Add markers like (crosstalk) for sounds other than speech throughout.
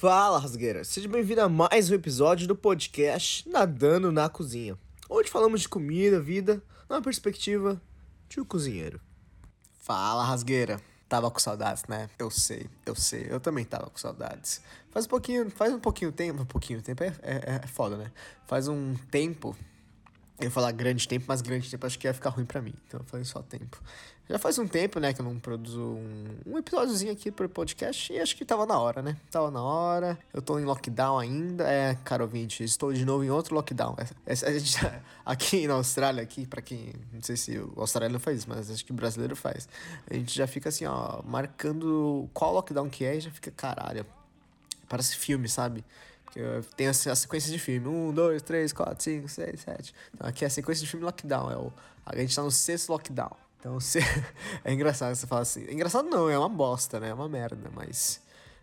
Fala, rasgueira! Seja bem-vindo a mais um episódio do podcast Nadando na Cozinha, onde falamos de comida, vida, na perspectiva de um cozinheiro. Fala, rasgueira! Tava com saudades, né? Eu sei, eu sei, eu também tava com saudades. Faz um pouquinho, faz um pouquinho tempo, um pouquinho tempo é, é, é foda, né? Faz um tempo eu ia falar grande tempo, mas grande tempo acho que ia ficar ruim para mim. Então eu falei só tempo. Já faz um tempo, né, que eu não produzo um, um episódiozinho aqui pro podcast e acho que tava na hora, né? Tava na hora. Eu tô em lockdown ainda. É, caro ouvinte, estou de novo em outro lockdown. Essa, a gente, (laughs) aqui na Austrália, aqui, para quem. Não sei se o australiano faz isso, mas acho que o brasileiro faz. A gente já fica assim, ó, marcando qual lockdown que é e já fica, caralho. Parece filme, sabe? Tem a, a sequência de filme. Um, dois, três, quatro, cinco, seis, sete. Então, aqui é a sequência de filme lockdown. É o, a gente tá no sexto lockdown. Então (laughs) você. é engraçado você falar assim. Engraçado não, é uma bosta, né? É uma merda, mas.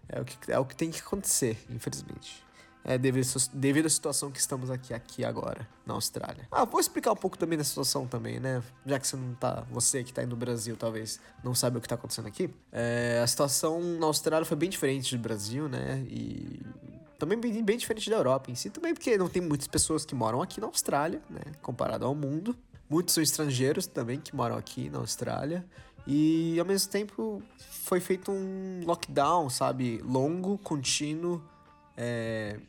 É o que, é o que tem que acontecer, infelizmente. É devido, devido à situação que estamos aqui, aqui agora, na Austrália. Ah, vou explicar um pouco também da situação também, né? Já que você não tá. Você que tá aí no Brasil, talvez, não sabe o que tá acontecendo aqui. É, a situação na Austrália foi bem diferente do Brasil, né? E também bem, bem diferente da Europa em si, também porque não tem muitas pessoas que moram aqui na Austrália, né, comparado ao mundo. Muitos são estrangeiros também que moram aqui na Austrália. E ao mesmo tempo foi feito um lockdown, sabe? Longo, contínuo, é,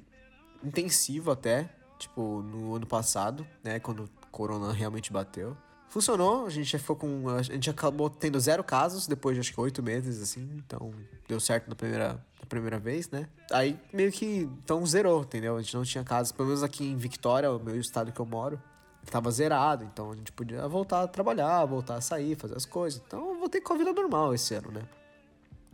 intensivo até, tipo, no ano passado, né? Quando o corona realmente bateu. Funcionou, a gente já ficou com. A gente acabou tendo zero casos depois de acho que oito meses, assim. Então deu certo na primeira, na primeira vez, né? Aí meio que. Então zerou, entendeu? A gente não tinha casos. Pelo menos aqui em Victoria, o meu estado que eu moro, tava zerado. Então a gente podia voltar a trabalhar, voltar a sair, fazer as coisas. Então eu voltei com a vida normal esse ano, né?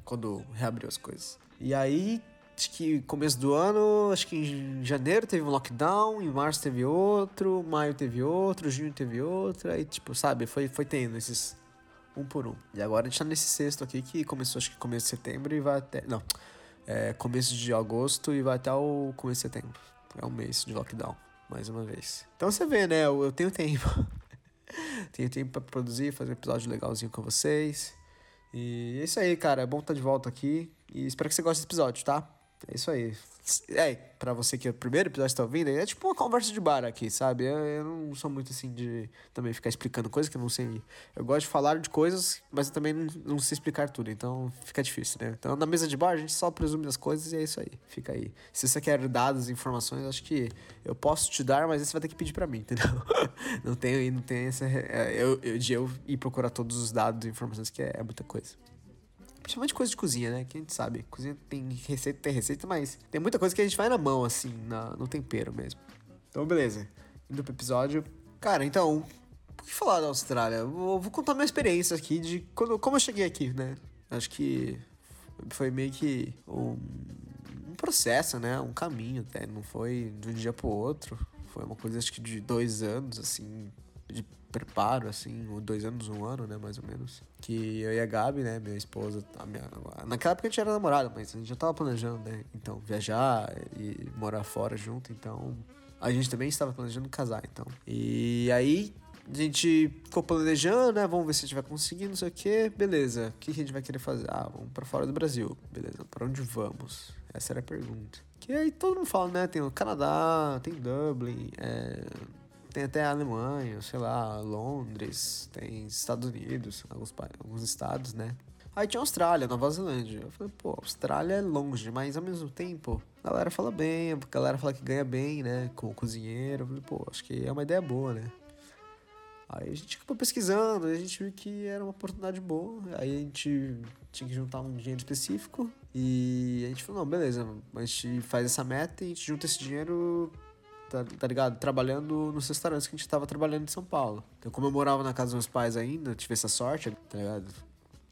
Quando reabriu as coisas. E aí acho que começo do ano, acho que em janeiro teve um lockdown, em março teve outro, maio teve outro, junho teve outro, aí tipo, sabe, foi, foi tendo esses um por um. E agora a gente tá nesse sexto aqui que começou acho que começo de setembro e vai até, não, é começo de agosto e vai até o começo de setembro. É um mês de lockdown, mais uma vez. Então você vê, né, eu, eu tenho tempo. (laughs) tenho tempo para produzir, fazer um episódio legalzinho com vocês. E é isso aí, cara. É bom estar de volta aqui. E espero que você goste desse episódio, tá? É isso aí. É, pra você que é o primeiro episódio que tá ouvindo, é tipo uma conversa de bar aqui, sabe? Eu, eu, não sou muito assim de também ficar explicando coisas que eu não sei. Eu gosto de falar de coisas, mas eu também não, não sei explicar tudo, então fica difícil, né? Então na mesa de bar a gente só presume as coisas e é isso aí. Fica aí. Se você quer dados, informações, acho que eu posso te dar, mas você vai ter que pedir pra mim, (laughs) entendeu? não tem, não tem essa. É, eu, eu, de eu ir procurar todos os dados e informações, que é, é muita coisa. Principalmente coisa de cozinha, né? Que a gente sabe. Cozinha tem receita, tem receita, mas tem muita coisa que a gente vai na mão, assim, na, no tempero mesmo. Então, beleza. Indo pro episódio. Cara, então, o que falar da Austrália? Vou, vou contar minha experiência aqui de quando, como eu cheguei aqui, né? Acho que foi meio que um, um processo, né? Um caminho até. Não foi de um dia pro outro. Foi uma coisa, acho que de dois anos, assim, de preparo, assim, dois anos, um ano, né, mais ou menos. Que eu e a Gabi, né, minha esposa, a minha, naquela época a gente era namorado, mas a gente já tava planejando, né, então, viajar e morar fora junto, então, a gente também estava planejando casar, então. E aí, a gente ficou planejando, né, vamos ver se a gente vai conseguir, não sei o que, beleza, o que a gente vai querer fazer? Ah, vamos pra fora do Brasil, beleza, pra onde vamos? Essa era a pergunta. Que aí todo mundo fala, né, tem o Canadá, tem Dublin, é tem até a Alemanha, sei lá, Londres, tem Estados Unidos, alguns, alguns estados, né? Aí tinha Austrália, Nova Zelândia. Eu falei, pô, Austrália é longe, mas ao mesmo tempo, a galera fala bem, a galera fala que ganha bem, né? Com o cozinheiro. Eu falei, pô, acho que é uma ideia boa, né? Aí a gente ficou pesquisando, a gente viu que era uma oportunidade boa. Aí a gente tinha que juntar um dinheiro específico. E a gente falou, não, beleza, a gente faz essa meta e a gente junta esse dinheiro tá, tá ligado? Trabalhando nos restaurantes que a gente tava trabalhando em São Paulo. Então, como eu morava na casa dos meus pais ainda, tive essa sorte, tá ligado?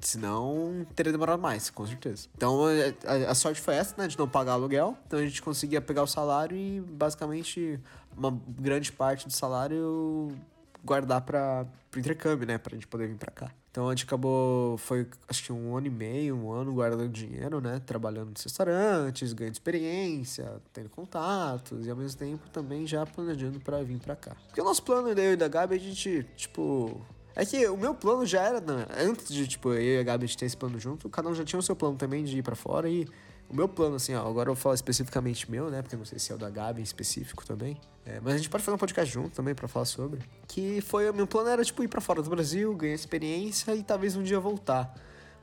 Senão, teria demorado mais, com certeza. Então, a, a, sorte foi essa, né? De não pagar aluguel. Então, a gente conseguia pegar o salário e, basicamente, uma grande parte do salário guardar para o intercâmbio, né? Pra gente poder vir para cá. Então a gente acabou, foi acho que um ano e meio, um ano guardando dinheiro, né? Trabalhando nos restaurantes, ganhando experiência, tendo contatos e ao mesmo tempo também já planejando para vir para cá. Porque o nosso plano, eu e da Gabi, a gente, tipo. É que o meu plano já era, né? antes de, tipo, eu e a Gabi ter esse plano junto, cada um já tinha o seu plano também de ir para fora e o meu plano, assim, ó, agora eu falo especificamente meu, né? Porque não sei se é o da Gabi em específico também. É, mas a gente pode fazer um podcast junto também para falar sobre. Que foi, o meu plano era, tipo, ir para fora do Brasil, ganhar experiência e talvez um dia voltar.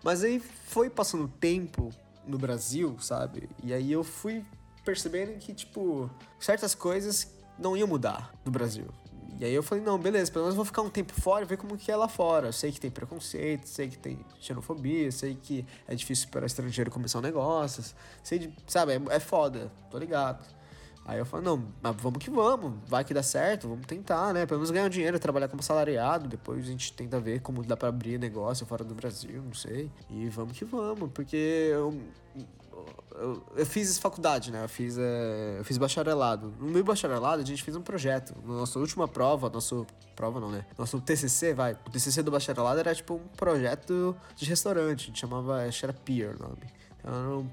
Mas aí foi passando tempo no Brasil, sabe? E aí eu fui percebendo que, tipo, certas coisas não iam mudar no Brasil. E aí eu falei, não, beleza, pelo menos vou ficar um tempo fora e ver como que é lá fora. Eu sei que tem preconceito, sei que tem xenofobia, sei que é difícil para estrangeiro começar um negócio, sei de, sabe, é, é foda, tô ligado. Aí eu falei, não, mas vamos que vamos, vai que dá certo, vamos tentar, né? Pelo menos ganhar dinheiro, trabalhar como salariado, depois a gente tenta ver como dá para abrir negócio fora do Brasil, não sei. E vamos que vamos, porque eu, eu, eu fiz faculdade, né? Eu fiz, é, eu fiz bacharelado. No meu bacharelado, a gente fez um projeto. Na nossa última prova, nosso. Prova não, né? Nosso TCC, vai. O TCC do bacharelado era tipo um projeto de restaurante. A gente chamava. Acho era Pier o nome. Então, era um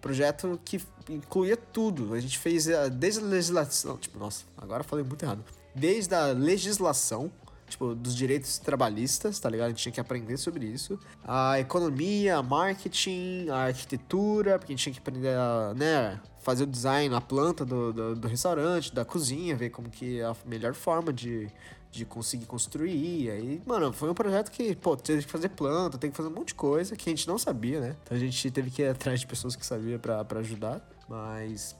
projeto que incluía tudo. A gente fez é, desde a legislação. Tipo, nossa, agora falei muito errado. Desde a legislação tipo, dos direitos trabalhistas, tá ligado? A gente tinha que aprender sobre isso. A economia, a marketing, a arquitetura, porque a gente tinha que aprender a, né, fazer o design, a planta do, do, do restaurante, da cozinha, ver como que é a melhor forma de, de conseguir construir. Aí, mano, foi um projeto que, pô, teve que fazer planta, tem que fazer um monte de coisa que a gente não sabia, né? Então a gente teve que ir atrás de pessoas que sabiam para ajudar. Mas,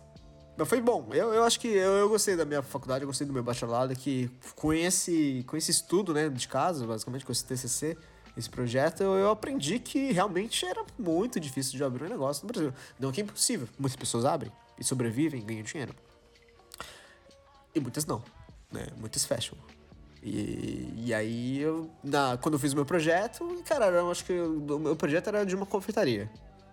mas foi bom. Eu, eu acho que eu, eu gostei da minha faculdade, eu gostei do meu bacharelado, que com esse, com esse estudo, né, de casa, basicamente, com esse TCC, esse projeto, eu, eu aprendi que realmente era muito difícil de abrir um negócio no Brasil. Não que é impossível. Muitas pessoas abrem e sobrevivem, ganham dinheiro. E muitas não, né? Muitas fecham. E, e aí, eu, na, quando eu fiz o meu projeto, cara, eu acho que o meu projeto era de uma confeitaria.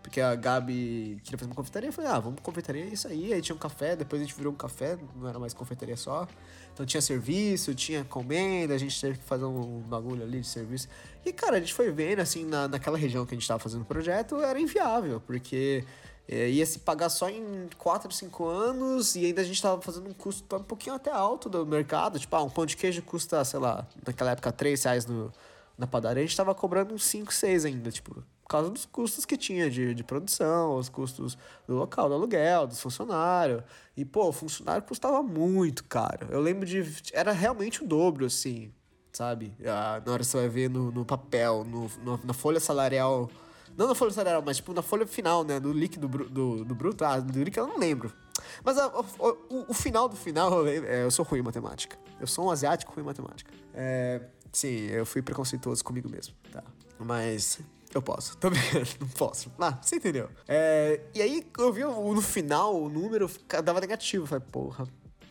Porque a Gabi queria fazer uma confeitaria, eu falei, ah, vamos confeitaria, é isso aí. Aí tinha um café, depois a gente virou um café, não era mais confeitaria só. Então tinha serviço, tinha comenda, a gente teve que fazer um bagulho ali de serviço. E, cara, a gente foi vendo, assim, na, naquela região que a gente tava fazendo o projeto, era inviável, porque é, ia se pagar só em 4, 5 anos e ainda a gente tava fazendo um custo um pouquinho até alto do mercado. Tipo, ah, um pão de queijo custa, sei lá, naquela época 3 reais no, na padaria, a gente tava cobrando uns 5, 6 ainda, tipo por causa dos custos que tinha de, de produção, os custos do local, do aluguel, dos funcionários. E, pô, funcionário custava muito caro. Eu lembro de. Era realmente o dobro, assim, sabe? Ah, na hora você vai ver no, no papel, no, no, na folha salarial. Não na folha salarial, mas tipo na folha final, né? Do líquido do, do bruto. Ah, do líquido eu não lembro. Mas a, o, o, o, final do final, eu, é, eu sou ruim em matemática. Eu sou um asiático ruim em matemática. É, sim, eu fui preconceituoso comigo mesmo, tá? Mas eu posso, tô brincando, (laughs) não posso. Ah, você entendeu. É, e aí eu vi no final o número dava negativo. Falei, porra.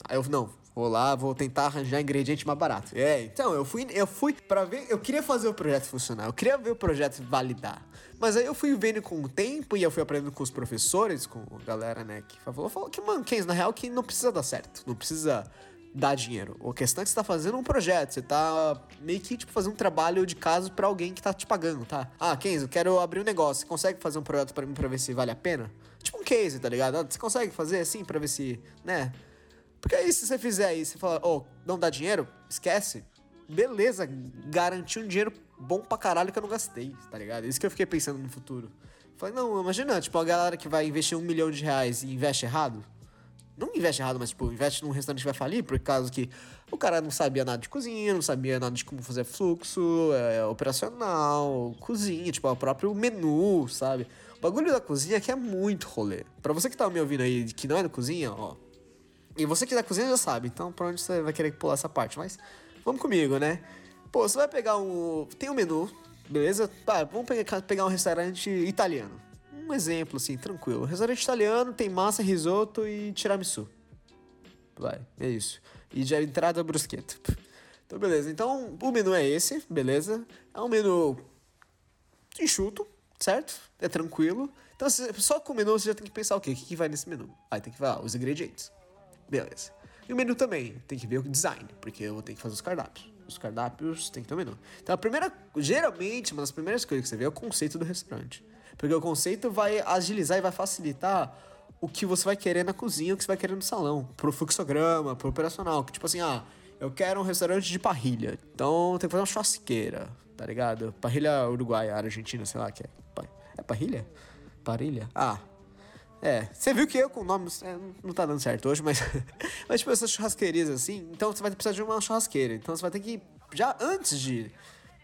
Aí eu, não, vou lá, vou tentar arranjar ingrediente mais barato. É, então eu fui, eu fui para ver, eu queria fazer o projeto funcionar, eu queria ver o projeto validar. Mas aí eu fui vendo com o tempo e eu fui aprendendo com os professores, com a galera, né, que falou, falou que, mano, Kens, na real, que não precisa dar certo, não precisa dar dinheiro. A questão é que você tá fazendo um projeto, você tá meio que, tipo, fazendo um trabalho de casa para alguém que tá te pagando, tá? Ah, Kenzo, eu quero abrir um negócio, você consegue fazer um projeto para mim pra ver se vale a pena? Tipo um case, tá ligado? Você consegue fazer assim para ver se, né? Porque aí se você fizer aí, você fala, oh, não dá dinheiro? Esquece. Beleza, garanti um dinheiro bom pra caralho que eu não gastei, tá ligado? Isso que eu fiquei pensando no futuro. Falei, não, imagina, tipo, a galera que vai investir um milhão de reais e investe errado. Não investe errado, mas, tipo, investe num restaurante que vai falir, por causa que o cara não sabia nada de cozinha, não sabia nada de como fazer fluxo, é, operacional, cozinha, tipo, o próprio menu, sabe? O bagulho da cozinha que é muito rolê. Pra você que tá me ouvindo aí, que não é da cozinha, ó. E você que é da cozinha já sabe, então pra onde você vai querer pular essa parte, mas vamos comigo, né? Pô, você vai pegar um. Tem um menu, beleza? Tá, vamos pegar, pegar um restaurante italiano um exemplo, assim, tranquilo. Restaurante italiano tem massa, risoto e tiramisu. Vai, é isso. E de entrada, brusqueta. (laughs) Então, beleza. Então, o menu é esse, beleza? É um menu enxuto, certo? É tranquilo. Então, só com o menu você já tem que pensar o quê? O que, vai nesse menu? Aí tem que ver os ingredientes. Beleza. E o menu também, tem que ver o design, porque eu vou ter que fazer os cardápios. Os cardápios tem que ter o menu. Então, a primeira, geralmente, uma das primeiras coisas que você vê é o conceito do restaurante. Porque o conceito vai agilizar e vai facilitar o que você vai querer na cozinha, o que você vai querer no salão, pro fluxograma, pro operacional. Que tipo assim, ah, eu quero um restaurante de parrilha. Então tem que fazer uma churrasqueira, tá ligado? Parrilha uruguaia, argentina, sei lá que é. É parrilha? Parrilha? Ah. É, você viu que eu com nomes é, não tá dando certo hoje, mas. (laughs) mas, tipo, essas churrasqueirias assim, então você vai precisar de uma churrasqueira. Então você vai ter que, já antes de.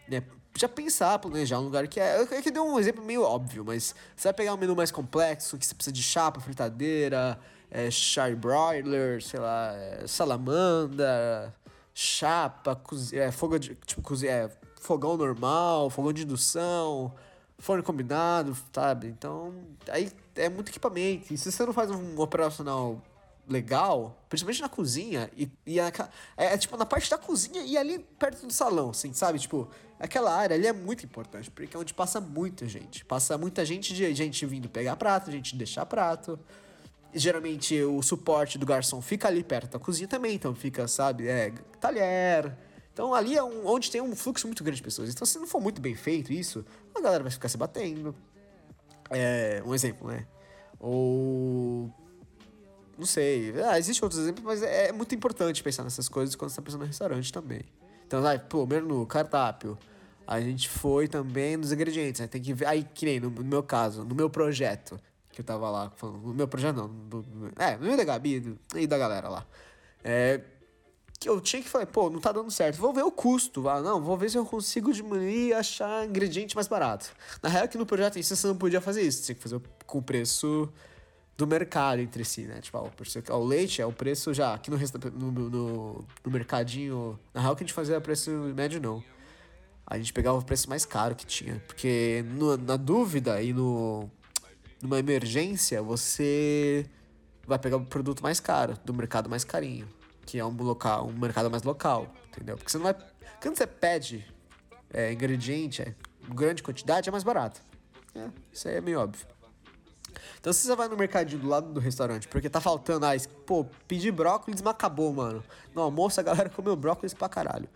Né, já pensar, planejar um lugar que é. Eu que dei um exemplo meio óbvio, mas você vai pegar um menu mais complexo, que você precisa de chapa, fritadeira, é, char broiler, sei lá, é, salamanda, chapa, é, fogo de. Tipo, é, fogão normal, fogão de indução, forno combinado, sabe? Então, aí é muito equipamento. E se você não faz um operacional legal, principalmente na cozinha, e, e a, é, é, tipo na parte da cozinha e ali perto do salão, assim, sabe? Tipo, aquela área ali é muito importante, porque é onde passa muita gente. Passa muita gente de gente vindo pegar prato, gente deixar prato. Geralmente o suporte do garçom fica ali perto da cozinha também, então fica, sabe, é talher. Então ali é um, onde tem um fluxo muito grande de pessoas. Então se não for muito bem feito isso, a galera vai ficar se batendo. É, um exemplo, né? Ou não sei. Ah, existem outros exemplos, mas é, é muito importante pensar nessas coisas quando você tá pensando no restaurante também. Então, vai, pô, menu, cardápio. A gente foi também nos ingredientes, né? Tem que ver. Aí, que nem no, no, meu caso, no meu projeto, que eu tava lá falando. No meu projeto não. No, é, no meio da Gabi e da galera lá. É. Que eu tinha que falar, pô, não tá dando certo. Vou ver o custo. Ah, não, vou ver se eu consigo diminuir e achar ingrediente mais barato. Na real, que no projeto em si você não podia fazer isso. Tinha que fazer com preço do mercado entre si, né? Tipo, ó, o leite é o preço já aqui no, no, no, no mercadinho. Na real, que a gente fazia preço médio, não. A gente pegava o preço mais caro que tinha. Porque no, na dúvida e no, numa emergência, você vai pegar o produto mais caro, do mercado mais carinho. Que é um, local, um mercado mais local, entendeu? Porque você não vai. Quando você pede é, ingrediente, é, grande quantidade, é mais barato. É, isso aí é meio óbvio. Então se você vai no mercadinho do lado do restaurante, porque tá faltando, ah, pô, pedir brócolis, mas acabou, mano. No almoço a galera comeu brócolis pra caralho.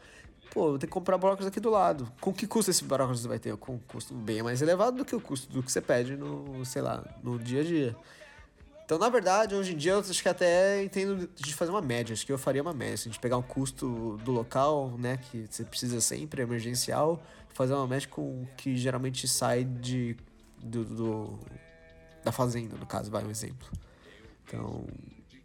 Pô, vou ter que comprar brócolis aqui do lado. Com que custo esse brócolis vai ter? Com um custo bem mais elevado do que o custo do que você pede no, sei lá, no dia a dia. Então, na verdade, hoje em dia eu acho que até entendo de fazer uma média. Acho que eu faria uma média. Se a gente pegar um custo do local, né, que você precisa sempre, emergencial, fazer uma média com que geralmente sai de do, do da fazenda, no caso, vai um exemplo. Então,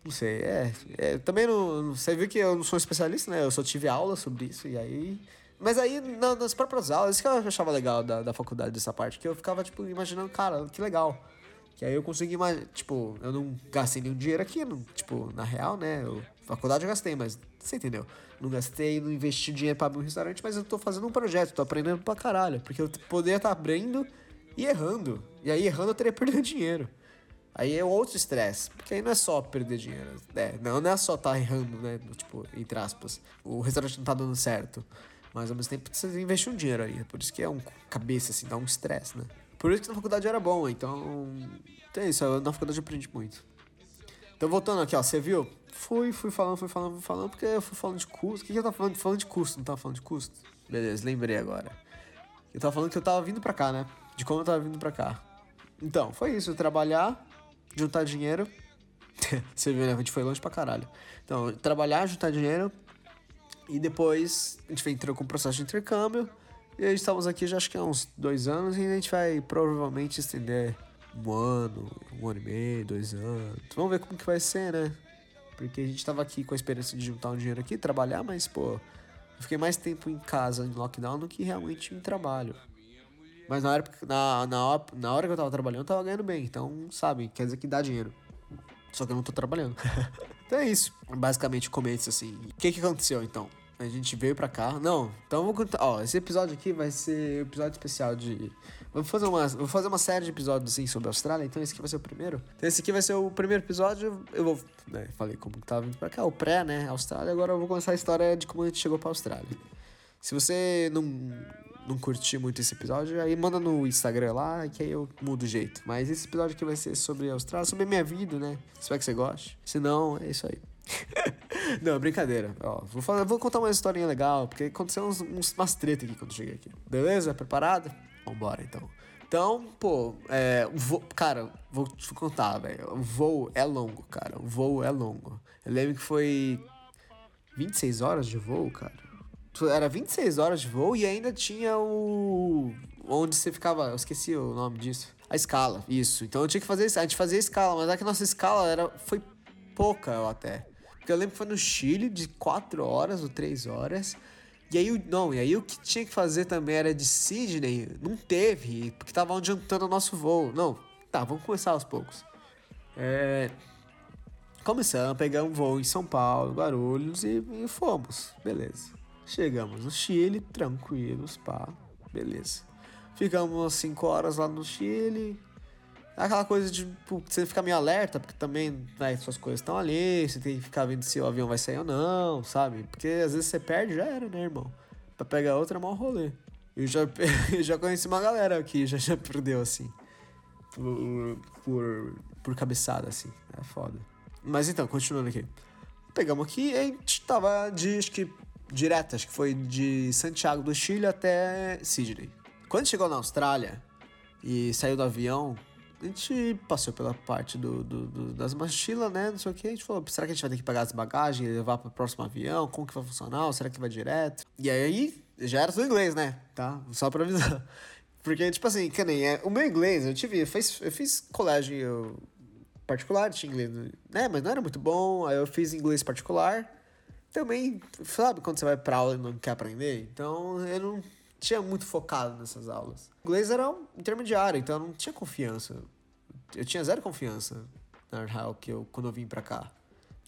não sei, é, é também não, você viu que eu não sou especialista, né? Eu só tive aula sobre isso e aí mas aí, na, nas próprias aulas, isso que eu achava legal da, da faculdade, dessa parte, que eu ficava, tipo, imaginando, cara, que legal. Que aí eu consegui, tipo, eu não gastei nenhum dinheiro aqui, não, tipo, na real, né? Eu, faculdade eu gastei, mas você entendeu? Não gastei, não investi dinheiro pra abrir um restaurante, mas eu tô fazendo um projeto, tô aprendendo pra caralho. Porque eu poderia estar tá abrindo e errando. E aí errando eu teria perdido dinheiro. Aí é outro estresse. Porque aí não é só perder dinheiro. É, não, não é só tá errando, né? Tipo, entre aspas. O restaurante não tá dando certo. Mas ao mesmo tempo você investir um dinheiro aí. Por isso que é um cabeça, assim, dá um estresse, né? Por isso que na faculdade era bom, então. Então é isso, na faculdade eu aprendi muito. Então voltando aqui, ó, você viu? Fui, fui falando, fui falando, fui falando, porque eu fui falando de custo. O que, que eu tava falando? Falando de custo, não tava falando de custo? Beleza, lembrei agora. Eu tava falando que eu tava vindo pra cá, né? de como eu tava vindo pra cá. Então, foi isso, trabalhar, juntar dinheiro. (laughs) Você viu, né? A gente foi longe pra caralho. Então, trabalhar, juntar dinheiro. E depois a gente entrou com o processo de intercâmbio. E aí estamos aqui já acho que há uns dois anos. E a gente vai provavelmente estender um ano, um ano e meio, dois anos. Vamos ver como que vai ser, né? Porque a gente tava aqui com a experiência de juntar um dinheiro aqui, trabalhar, mas, pô, eu fiquei mais tempo em casa, em lockdown, do que realmente em trabalho. Mas na, época, na, na, na hora que eu tava trabalhando, eu tava ganhando bem. Então, sabe, quer dizer que dá dinheiro. Só que eu não tô trabalhando. (laughs) então é isso. Basicamente, comentes assim. O que que aconteceu então? A gente veio pra cá. Não, então eu vou contar. Ó, esse episódio aqui vai ser episódio especial de. Vou fazer uma, vou fazer uma série de episódios assim sobre a Austrália, então esse aqui vai ser o primeiro. Então esse aqui vai ser o primeiro episódio. Eu vou. Né, falei como que tava vindo pra cá, o pré, né? Austrália. Agora eu vou começar a história de como a gente chegou pra Austrália. Se você não não curti muito esse episódio, aí manda no Instagram lá, que aí eu mudo o jeito. Mas esse episódio aqui vai ser sobre a Austrália, sobre a minha vida, né? Espero que você goste. Se não, é isso aí. (laughs) não, brincadeira. Ó, vou, falar, vou contar uma historinha legal, porque aconteceu uns, uns, umas treta aqui quando eu cheguei aqui. Beleza? Preparado? Vambora, então. Então, pô, é, voo, cara, vou te contar, velho. O voo é longo, cara. O voo é longo. Eu lembro que foi 26 horas de voo, cara era 26 horas de voo e ainda tinha o, onde você ficava. Eu esqueci o nome disso. A escala, isso. Então eu tinha que fazer isso. A gente fazia a escala, mas é que a nossa escala era, foi pouca eu até. Porque eu lembro que foi no Chile de 4 horas ou 3 horas. E aí, não, e aí o que tinha que fazer também era de Sydney, não teve, porque tava adiantando o nosso voo. Não, tá, vamos começar aos poucos. É, começamos, pegamos um voo em São Paulo, Guarulhos e, e fomos, beleza. Chegamos no Chile, tranquilos, pá, beleza. Ficamos 5 horas lá no Chile, Aquela coisa de você ficar meio alerta, porque também né, suas coisas estão ali, você tem que ficar vendo se o avião vai sair ou não, sabe? Porque às vezes você perde, já era, né, irmão? Pra pegar outra é mau rolê. Eu já, (laughs) eu já conheci uma galera que já, já perdeu, assim. Por, por, por cabeçada, assim. É foda. Mas então, continuando aqui. Pegamos aqui a gente tava de, acho que, direto, acho que foi de Santiago do Chile até Sydney. Quando chegou na Austrália e saiu do avião, a gente passou pela parte do, do, do, das mochilas, né? Não sei o que. A gente falou, será que a gente vai ter que pagar as bagagens e levar para o próximo avião? Como que vai funcionar? Ou será que vai direto? E aí, já era tudo inglês, né? Tá? Só pra avisar. (laughs) Porque, tipo assim, que nem é, o meu inglês, eu tive, eu fiz, eu fiz colégio particular, tinha inglês, né? Mas não era muito bom. Aí eu fiz inglês particular. Também, sabe quando você vai pra aula e não quer aprender? Então, eu não tinha muito focado nessas aulas. O inglês era um intermediário, então eu não tinha confiança. Eu tinha zero confiança na real que eu quando eu vim pra cá.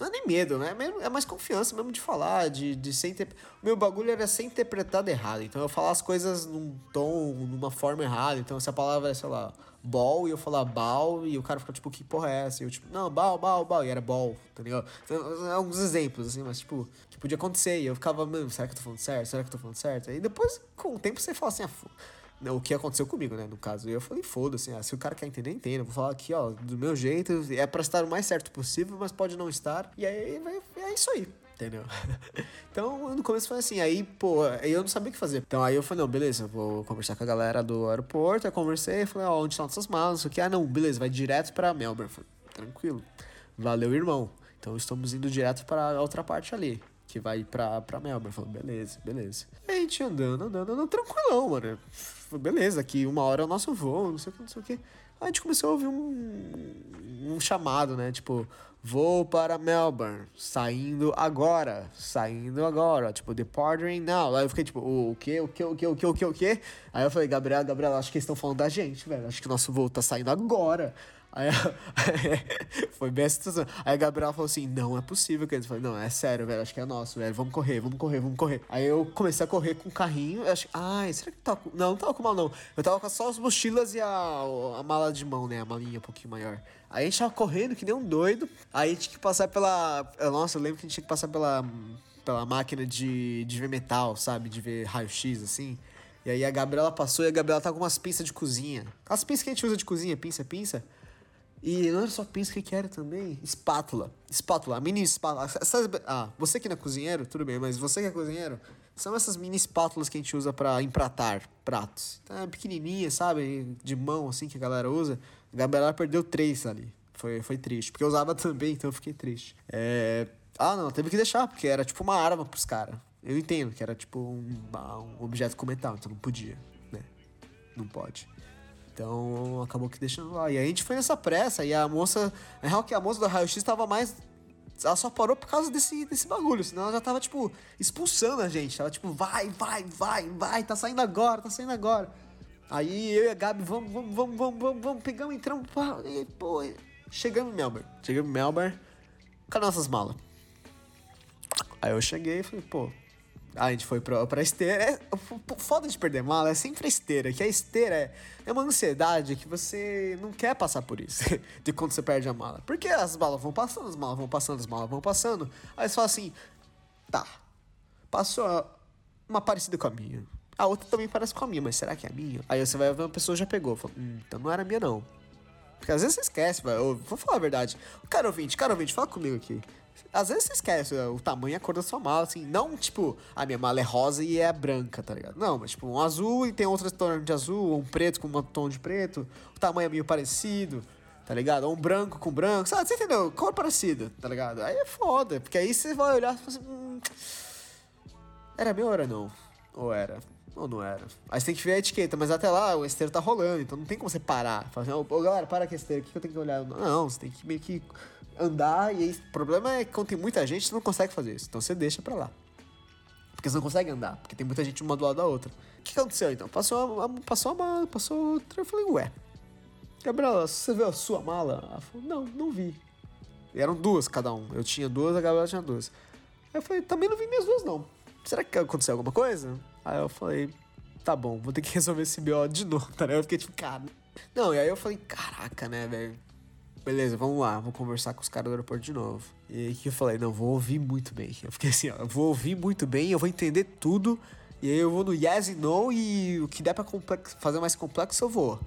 Não é nem medo, né? É mais confiança mesmo de falar, de, de ser interpre... O meu bagulho era ser interpretado errado. Então eu falar as coisas num tom, numa forma errada. Então se a palavra é, sei lá, ball e eu falar ball e o cara fica tipo, que porra é essa? E eu tipo, não, ball, ball, ball. E era ball, tá ligado? Então, alguns exemplos, assim, mas tipo, que podia acontecer. E eu ficava, mano, será que eu tô falando certo? Será que eu tô falando certo? E depois, com o tempo, você fala assim, ah, o que aconteceu comigo, né, no caso. E eu falei, foda-se, ah, se o cara quer entender, entenda. Vou falar aqui, ó, do meu jeito, é para estar o mais certo possível, mas pode não estar. E aí é isso aí. Entendeu? (laughs) então, no começo foi assim, aí, pô, aí eu não sabia o que fazer. Então aí eu falei, não, beleza, vou conversar com a galera do aeroporto. Aí conversei, falei, ó, onde estão nossas malas? O que? Ah, não, beleza, vai direto pra Melbourne. Falei, tranquilo. Valeu, irmão. Então estamos indo direto para outra parte ali que vai pra, pra Melbourne. Falou, beleza, beleza. E a gente andando, andando, andando, tranquilão, mano. Beleza, aqui uma hora é o nosso voo, não sei o que, não sei o que. Aí a gente começou a ouvir um, um chamado, né? Tipo, vou para Melbourne, saindo agora, saindo agora, tipo, departing now. Aí eu fiquei tipo, o, quê, o quê, o quê, o quê, o quê, o quê? Aí eu falei, Gabriel, Gabriel, acho que eles estão falando da gente, velho. Acho que nosso voo tá saindo agora. Aí, (laughs) foi bem a situação. Aí a Gabriela falou assim: não é possível, que eles falei, não, é sério, velho, acho que é nosso, velho. Vamos correr, vamos correr, vamos correr. Aí eu comecei a correr com o carrinho. Acho, ai, será que tava com. Não, não tava com mal, não. Eu tava com só as mochilas e a, a mala de mão, né? A malinha um pouquinho maior. Aí a gente tava correndo que nem um doido. Aí tinha que passar pela. Nossa, eu lembro que a gente tinha que passar pela, pela máquina de, de ver metal, sabe? De ver raio-x, assim. E aí a Gabriela passou e a Gabriela tava com umas pinças de cozinha. As pinças que a gente usa de cozinha, pinça, pinça. E não era só pinça, o que, era também? Espátula. Espátula, mini espátula. Ah, você que não é cozinheiro, tudo bem, mas você que é cozinheiro, são essas mini espátulas que a gente usa para empratar pratos. Então, é pequenininha, sabe? De mão, assim, que a galera usa. A Gabriela perdeu três ali. Foi, foi triste. Porque eu usava (laughs) também, então eu fiquei triste. É... Ah, não, teve que deixar, porque era tipo uma arma pros caras. Eu entendo que era tipo um, um objeto com metal, então não podia, né? Não pode. Então acabou que deixando lá. E a gente foi nessa pressa e a moça. Na real que a moça do raio-x tava mais. Ela só parou por causa desse, desse bagulho, senão ela já tava, tipo, expulsando a gente. Tava tipo, vai, vai, vai, vai, tá saindo agora, tá saindo agora. Aí eu e a Gabi, vamos, vamos, vamos, vamos, vamos, vamos pegamos, entramos, e, pô, chegamos em Melbourne. Chegamos em Melbourne, cadê nossas malas? Aí eu cheguei e falei, pô, a gente foi pra, pra esteira. É, foda de perder mala é sempre a esteira. Que a esteira é, é uma ansiedade que você não quer passar por isso. (laughs) de quando você perde a mala. Porque as malas vão passando, as malas vão passando, as malas vão passando. Aí você fala assim: tá, passou uma parecida com a minha. A outra também parece com a minha, mas será que é a minha? Aí você vai ver uma pessoa já pegou. Fala, hum, então não era a minha, não. Porque às vezes você esquece, velho. Vou falar a verdade. Cara ouvinte, cara ouvinte, fala comigo aqui. Às vezes você esquece o tamanho e a cor da sua mala, assim. Não, tipo, a minha mala é rosa e é branca, tá ligado? Não, mas tipo, um azul e tem outro tom de azul, ou um preto com um tom de preto. O tamanho é meio parecido, tá ligado? Ou um branco com branco, sabe? Você entendeu? Cor parecida, tá ligado? Aí é foda, porque aí você vai olhar e fala assim. Hum, era meu ou era não? Ou era? ou não era? Aí você tem que ver a etiqueta, mas até lá o esteiro tá rolando, então não tem como você parar. Fala assim, ô galera, para com a esteira, o que eu tenho que olhar? Não, você tem que meio que andar, e aí o problema é que quando tem muita gente, você não consegue fazer isso. Então você deixa pra lá. Porque você não consegue andar, porque tem muita gente uma do lado da outra. O que aconteceu então? Passou a, passou a mala, passou outra. Eu falei, ué, Gabriela, você viu a sua mala? Ela falou, não, não vi. E eram duas cada um. Eu tinha duas, a Gabriela tinha duas. Aí eu falei, também não vi minhas duas, não. Será que aconteceu alguma coisa? Aí eu falei, tá bom, vou ter que resolver esse BO de novo, tá? Eu fiquei tipo, cara. Não, e aí eu falei, caraca, né, velho? Beleza, vamos lá, vou conversar com os caras do aeroporto de novo. E que eu falei, não, vou ouvir muito bem. Eu fiquei assim, ó, eu vou ouvir muito bem, eu vou entender tudo. E aí eu vou no yes e no e o que der pra fazer mais complexo eu vou.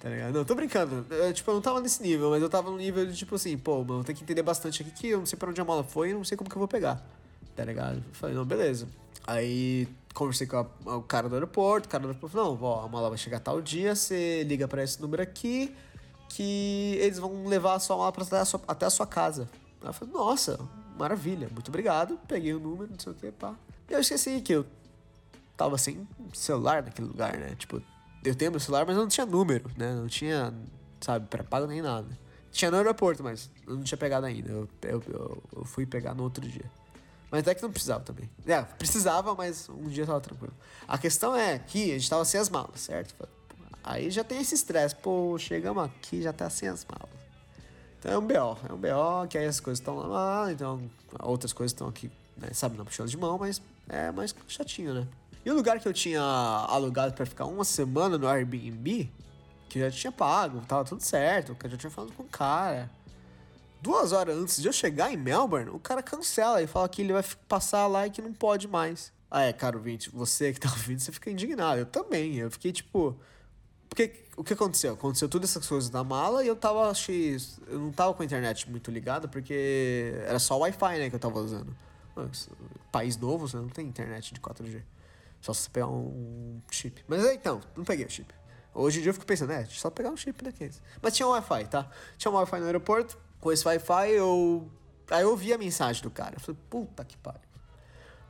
Tá ligado? Não, tô brincando. Eu, tipo, eu não tava nesse nível, mas eu tava no nível de tipo assim, pô, mano, tem que entender bastante aqui que eu não sei pra onde a mala foi e não sei como que eu vou pegar. Tá ligado? Eu falei, não, beleza. Aí conversei com a, o cara do aeroporto, o cara do aeroporto falou, não, ó, a mala vai chegar tal dia, você liga pra esse número aqui, que eles vão levar a sua mala pra até a sua, até a sua casa. Eu falei, nossa, maravilha, muito obrigado. Peguei o número, não sei o que, pá. E eu esqueci que eu tava sem celular naquele lugar, né? Tipo, eu tenho meu celular, mas não tinha número, né? Não tinha, sabe, pré-pago nem nada. Tinha no aeroporto, mas eu não tinha pegado ainda. Eu, eu, eu, eu, fui pegar no outro dia. Mas até que não precisava também. É, precisava, mas um dia tava tranquilo. A questão é que a gente tava sem as malas, certo? Aí já tem esse estresse. Pô, chegamos aqui, já tá sem as malas. Então é um BO. É um BO, que aí as coisas estão lá, então outras coisas estão aqui, né, sabe, na puxada de mão, mas é mais chatinho, né? E o lugar que eu tinha alugado para ficar uma semana no Airbnb, que eu já tinha pago, tava tudo certo, que eu já tinha falado com o cara. Duas horas antes de eu chegar em Melbourne, o cara cancela e fala que ele vai passar lá e que não pode mais. Ah, é, caro ouvinte, você que tá (laughs) ouvindo, você fica indignado. Eu também. Eu fiquei tipo. Porque o que aconteceu? Aconteceu todas essas coisas na mala e eu tava, achei. Eu não tava com a internet muito ligada porque era só Wi-Fi, né, que eu tava usando. País novo, você não tem internet de 4G. Só se você pegar um chip. Mas então, não peguei o chip. Hoje em dia eu fico pensando, é, só pegar um chip daqueles. Mas tinha um Wi-Fi, tá? Tinha um Wi-Fi no aeroporto. Com esse Wi-Fi eu. Aí eu vi a mensagem do cara. Eu falei, puta que pariu.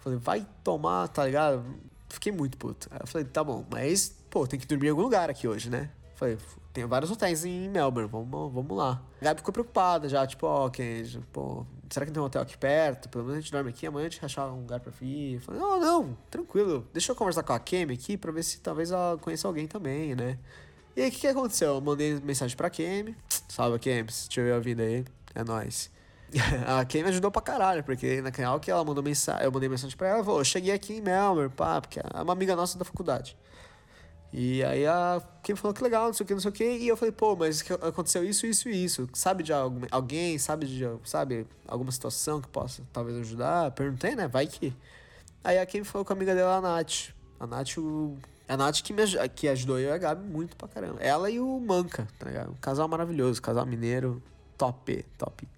falei, vai tomar, tá ligado? Fiquei muito puto. Aí eu falei, tá bom, mas, pô, tem que dormir em algum lugar aqui hoje, né? falei, tem vários hotéis em Melbourne, vamos, vamos lá. A Gabi ficou preocupada já, tipo, ó, Kenji, pô, será que tem um hotel aqui perto? Pelo menos a gente dorme aqui, amanhã a gente achar um lugar pra ir. Falei, não, não, tranquilo, deixa eu conversar com a Kemi aqui pra ver se talvez ela conheça alguém também, né? E aí, o que, que aconteceu? Eu mandei mensagem pra Kemi, salve Kemi, se tiver ouvindo aí, é nóis. (laughs) a Kemi ajudou pra caralho, porque na real que ela mandou mensagem, eu mandei mensagem pra ela, falou, cheguei aqui em Melbourne, pá, porque é uma amiga nossa da faculdade. E aí a quem falou que legal, não sei o que, não sei o que, e eu falei, pô, mas aconteceu isso, isso e isso. Sabe de algum, alguém, sabe de, sabe, alguma situação que possa talvez ajudar? Perguntei, né? Vai que. Aí a quem falou com a amiga dela, a Nath. A Nath, o, a Nath que, me, que ajudou eu e a Gabi muito pra caramba. Ela e o Manca, tá ligado? Um casal maravilhoso, casal mineiro, top, top.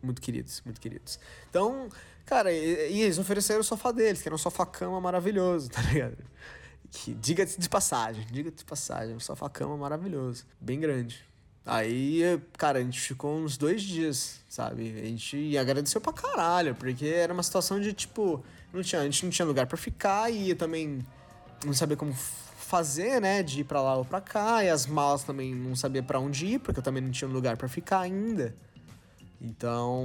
Muito queridos, muito queridos. Então, cara, e, e eles ofereceram o sofá deles, que era um sofá-cama maravilhoso, (laughs) tá ligado? Que, diga-se de passagem, diga-se de passagem, um sofá-cama maravilhoso, bem grande. Aí, cara, a gente ficou uns dois dias, sabe? A gente agradeceu pra caralho, porque era uma situação de, tipo, não tinha, a gente não tinha lugar para ficar e também não sabia como fazer, né? De ir pra lá ou pra cá, e as malas também não sabia para onde ir, porque eu também não tinha lugar para ficar ainda. Então,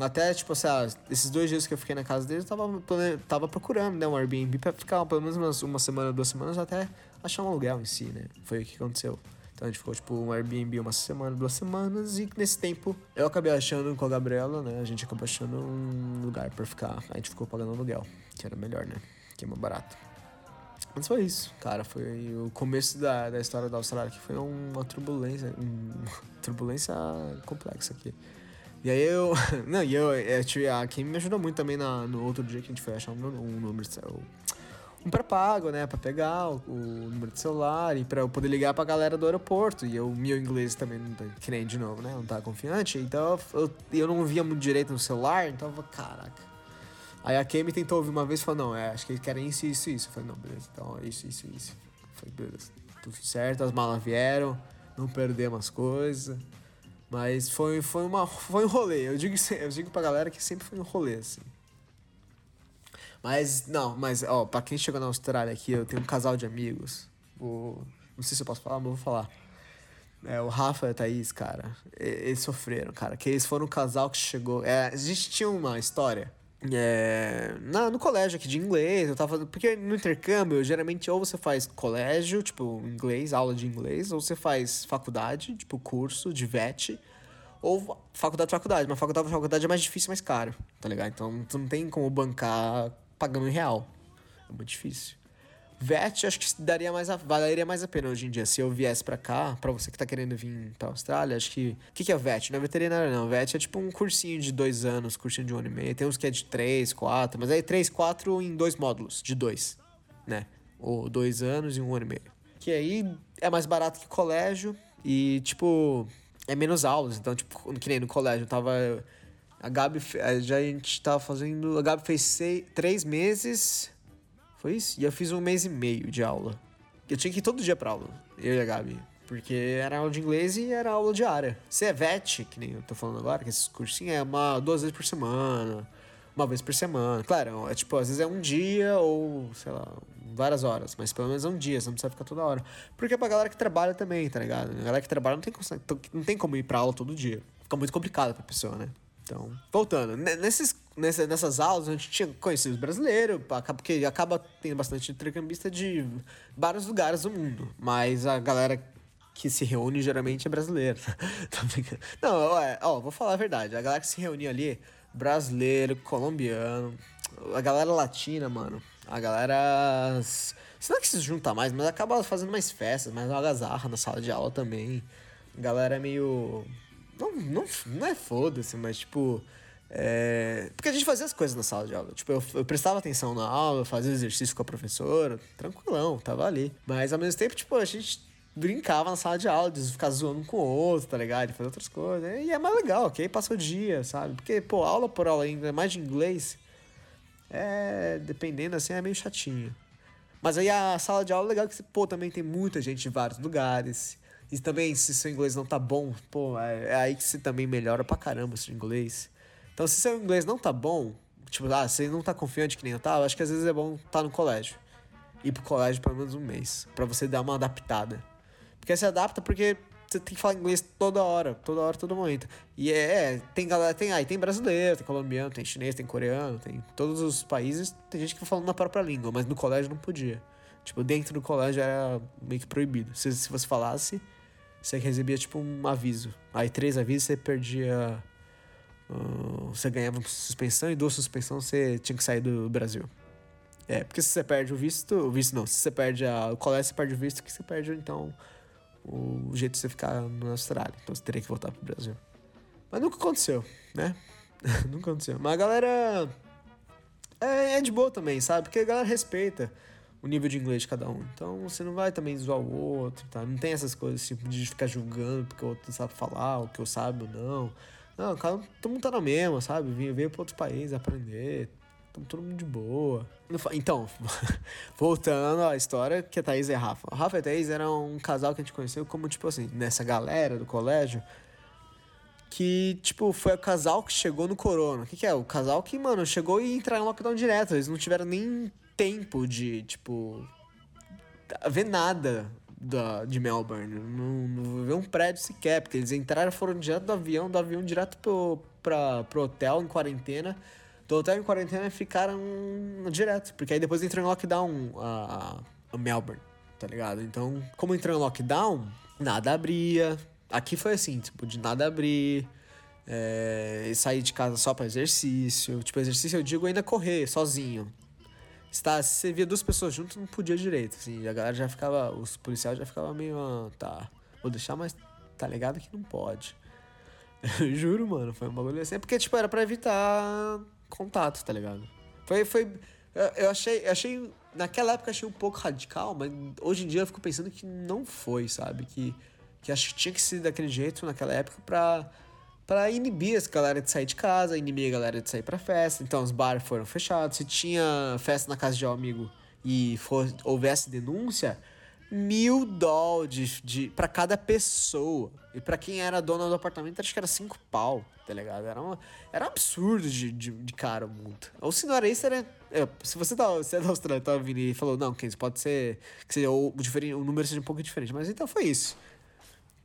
até, tipo, assim, ah, esses dois dias que eu fiquei na casa deles, eu tava, tava procurando, né, um Airbnb pra ficar pelo menos uma semana, duas semanas, até achar um aluguel em si, né? Foi o que aconteceu. Então a gente ficou, tipo, um Airbnb uma semana, duas semanas, e nesse tempo eu acabei achando com a Gabriela, né? A gente acabou achando um lugar pra ficar. A gente ficou pagando aluguel, que era melhor, né? Que é mais barato. Mas foi isso, cara. Foi o começo da, da história da Austrália, que foi uma turbulência, uma (laughs) turbulência complexa aqui. E aí eu. (laughs) Não, e eu, eu tive, a Kim me ajudou muito também na, no outro dia que a gente foi achar um, um número. Um pré-pago, né? Pra pegar o, o, número de celular e pra eu poder ligar pra galera do aeroporto. E o meu inglês também, não tá, que nem de novo, né? Não tá confiante. Então eu, eu não via muito direito no celular, então eu falei, caraca. Aí a Kemi tentou ouvir uma vez e falou, não, é, acho que eles querem isso, isso, isso. Eu falei, não, beleza, então isso, isso, isso. Eu falei, beleza, tudo certo, as malas vieram, não perdemos as coisas. Mas foi, foi, uma, foi um rolê. Eu digo, eu digo pra galera que sempre foi um rolê, assim. Mas, não, mas, ó, pra quem chegou na Austrália aqui, eu tenho um casal de amigos. Vou, não sei se eu posso falar, mas vou falar. É, o Rafa e a Thaís, cara, eles sofreram, cara. Que eles foram um casal que chegou. É, a gente tinha uma história. É, na, no colégio aqui de inglês, eu tava. Porque no intercâmbio, geralmente, ou você faz colégio, tipo, inglês, aula de inglês, ou você faz faculdade, tipo, curso de VET, ou faculdade faculdade. Mas faculdade faculdade é mais difícil e mais caro, tá ligado? Então tu não tem como bancar pagando em real. É muito difícil. VET, acho que daria mais a, valeria mais a pena hoje em dia. Se eu viesse pra cá, pra você que tá querendo vir pra Austrália, acho que. O que, que é VET? Não é veterinário, não. VET é tipo um cursinho de dois anos, cursinho de um ano e meio. Tem uns que é de três, quatro, mas aí três, quatro em dois módulos, de dois, né? Ou dois anos e um ano e meio. Que aí é mais barato que colégio e, tipo, é menos aulas. Então, tipo, que nem no colégio, eu tava. A Gabi, já a gente tava fazendo. A Gabi fez seis, três meses foi isso? E eu fiz um mês e meio de aula. Eu tinha que ir todo dia pra aula, eu e a Gabi. Porque era aula de inglês e era aula diária. Se é que nem eu tô falando agora, que esses cursinhos é uma duas vezes por semana, uma vez por semana. Claro, é tipo, às vezes é um dia ou, sei lá, várias horas, mas pelo menos é um dia, você não precisa ficar toda hora. Porque é pra galera que trabalha também, tá ligado? A galera que trabalha não tem, não tem como ir pra aula todo dia. Fica muito complicado pra pessoa, né? Então, voltando, nesses, nessas aulas a gente tinha conhecido brasileiro, porque acaba tendo bastante intercambista de vários lugares do mundo, mas a galera que se reúne geralmente é brasileira. (laughs) Não, ó, ó, vou falar a verdade, a galera que se reunia ali, brasileiro, colombiano, a galera latina, mano, a galera. Não é que se junta mais, mas acaba fazendo mais festas, mais algazarra na sala de aula também. A galera é meio não, não, não é foda-se, mas tipo. É... Porque a gente fazia as coisas na sala de aula. Tipo, eu, eu prestava atenção na aula, fazia exercício com a professora, tranquilão, tava ali. Mas ao mesmo tempo, tipo, a gente brincava na sala de aula, de ficar zoando com o outro, tá ligado? De fazer outras coisas. E é mais legal, ok? Passou o dia, sabe? Porque, pô, aula por aula ainda, mais de inglês, é. Dependendo assim, é meio chatinho. Mas aí a sala de aula é legal que, pô, também tem muita gente de vários lugares. E também, se seu inglês não tá bom, pô, é, é aí que você também melhora pra caramba o seu inglês. Então, se seu inglês não tá bom, tipo, ah, você não tá confiante que nem eu tava, acho que às vezes é bom estar tá no colégio. Ir pro colégio pelo menos um mês, para você dar uma adaptada. Porque você adapta porque você tem que falar inglês toda hora, toda hora, todo momento. E é, é tem galera, tem aí, tem brasileiro, tem colombiano, tem chinês, tem coreano, tem todos os países, tem gente que fala na própria língua, mas no colégio não podia. Tipo, dentro do colégio era meio que proibido. Se, se você falasse, você recebia tipo um aviso. Aí três avisos você perdia. Você ganhava suspensão e duas suspensão você tinha que sair do Brasil. É, porque se você perde o visto, o visto não, se você perde a, o colégio, você perde o visto, que você perde então o jeito de você ficar na Austrália. Então você teria que voltar pro Brasil. Mas nunca aconteceu, né? (laughs) nunca aconteceu. Mas a galera é, é de boa também, sabe? Porque a galera respeita o nível de inglês de cada um. Então você não vai também zoar o outro, tá? Não tem essas coisas tipo de ficar julgando porque o outro sabe falar, o que eu sabe ou não. Não, cara, todo mundo tá na mesma, sabe? Veio, veio pra outro país aprender. Estamos todo mundo de boa. Então, (laughs) voltando à história que a Thaís e a Rafa. A Rafa e a Thaís eram um casal que a gente conheceu como, tipo assim, nessa galera do colégio. Que, tipo, foi o casal que chegou no corona. O que, que é? O casal que, mano, chegou e entrou em lockdown direto. Eles não tiveram nem tempo de, tipo, ver nada da, de Melbourne. Não, não um prédio sequer, porque eles entraram, foram direto do avião, do avião direto pro, pra, pro hotel em quarentena. Do hotel em quarentena ficaram direto, porque aí depois entrou em lockdown a, a Melbourne, tá ligado? Então, como entrou em lockdown, nada abria. Aqui foi assim, tipo, de nada abrir. É, sair de casa só para exercício. Tipo, exercício eu digo ainda correr sozinho, se, tá, se você via duas pessoas juntas, não podia direito, assim. A galera já ficava, os policiais já ficavam meio, ah, tá, vou deixar, mas tá ligado que não pode. (laughs) Juro, mano, foi um bagulho assim. É porque, tipo, era pra evitar contato, tá ligado? Foi, foi, eu achei, achei, naquela época achei um pouco radical, mas hoje em dia eu fico pensando que não foi, sabe? Que, que acho que tinha que ser daquele jeito naquela época pra para inibir essa galera de sair de casa, inibir a galera de sair para festa. Então os bares foram fechados. Se tinha festa na casa de um amigo e for, houvesse denúncia, mil dólares de, de, pra cada pessoa. E pra quem era dona do apartamento, acho que era cinco pau, tá ligado? Era, uma, era um absurdo de, de, de cara multa. Ou se não era isso, era. É, se você tá, você é da Austrália, tá vindo e falou, não, Kenzie, pode ser que seja, o, diferente, o número seja um pouco diferente. Mas então foi isso.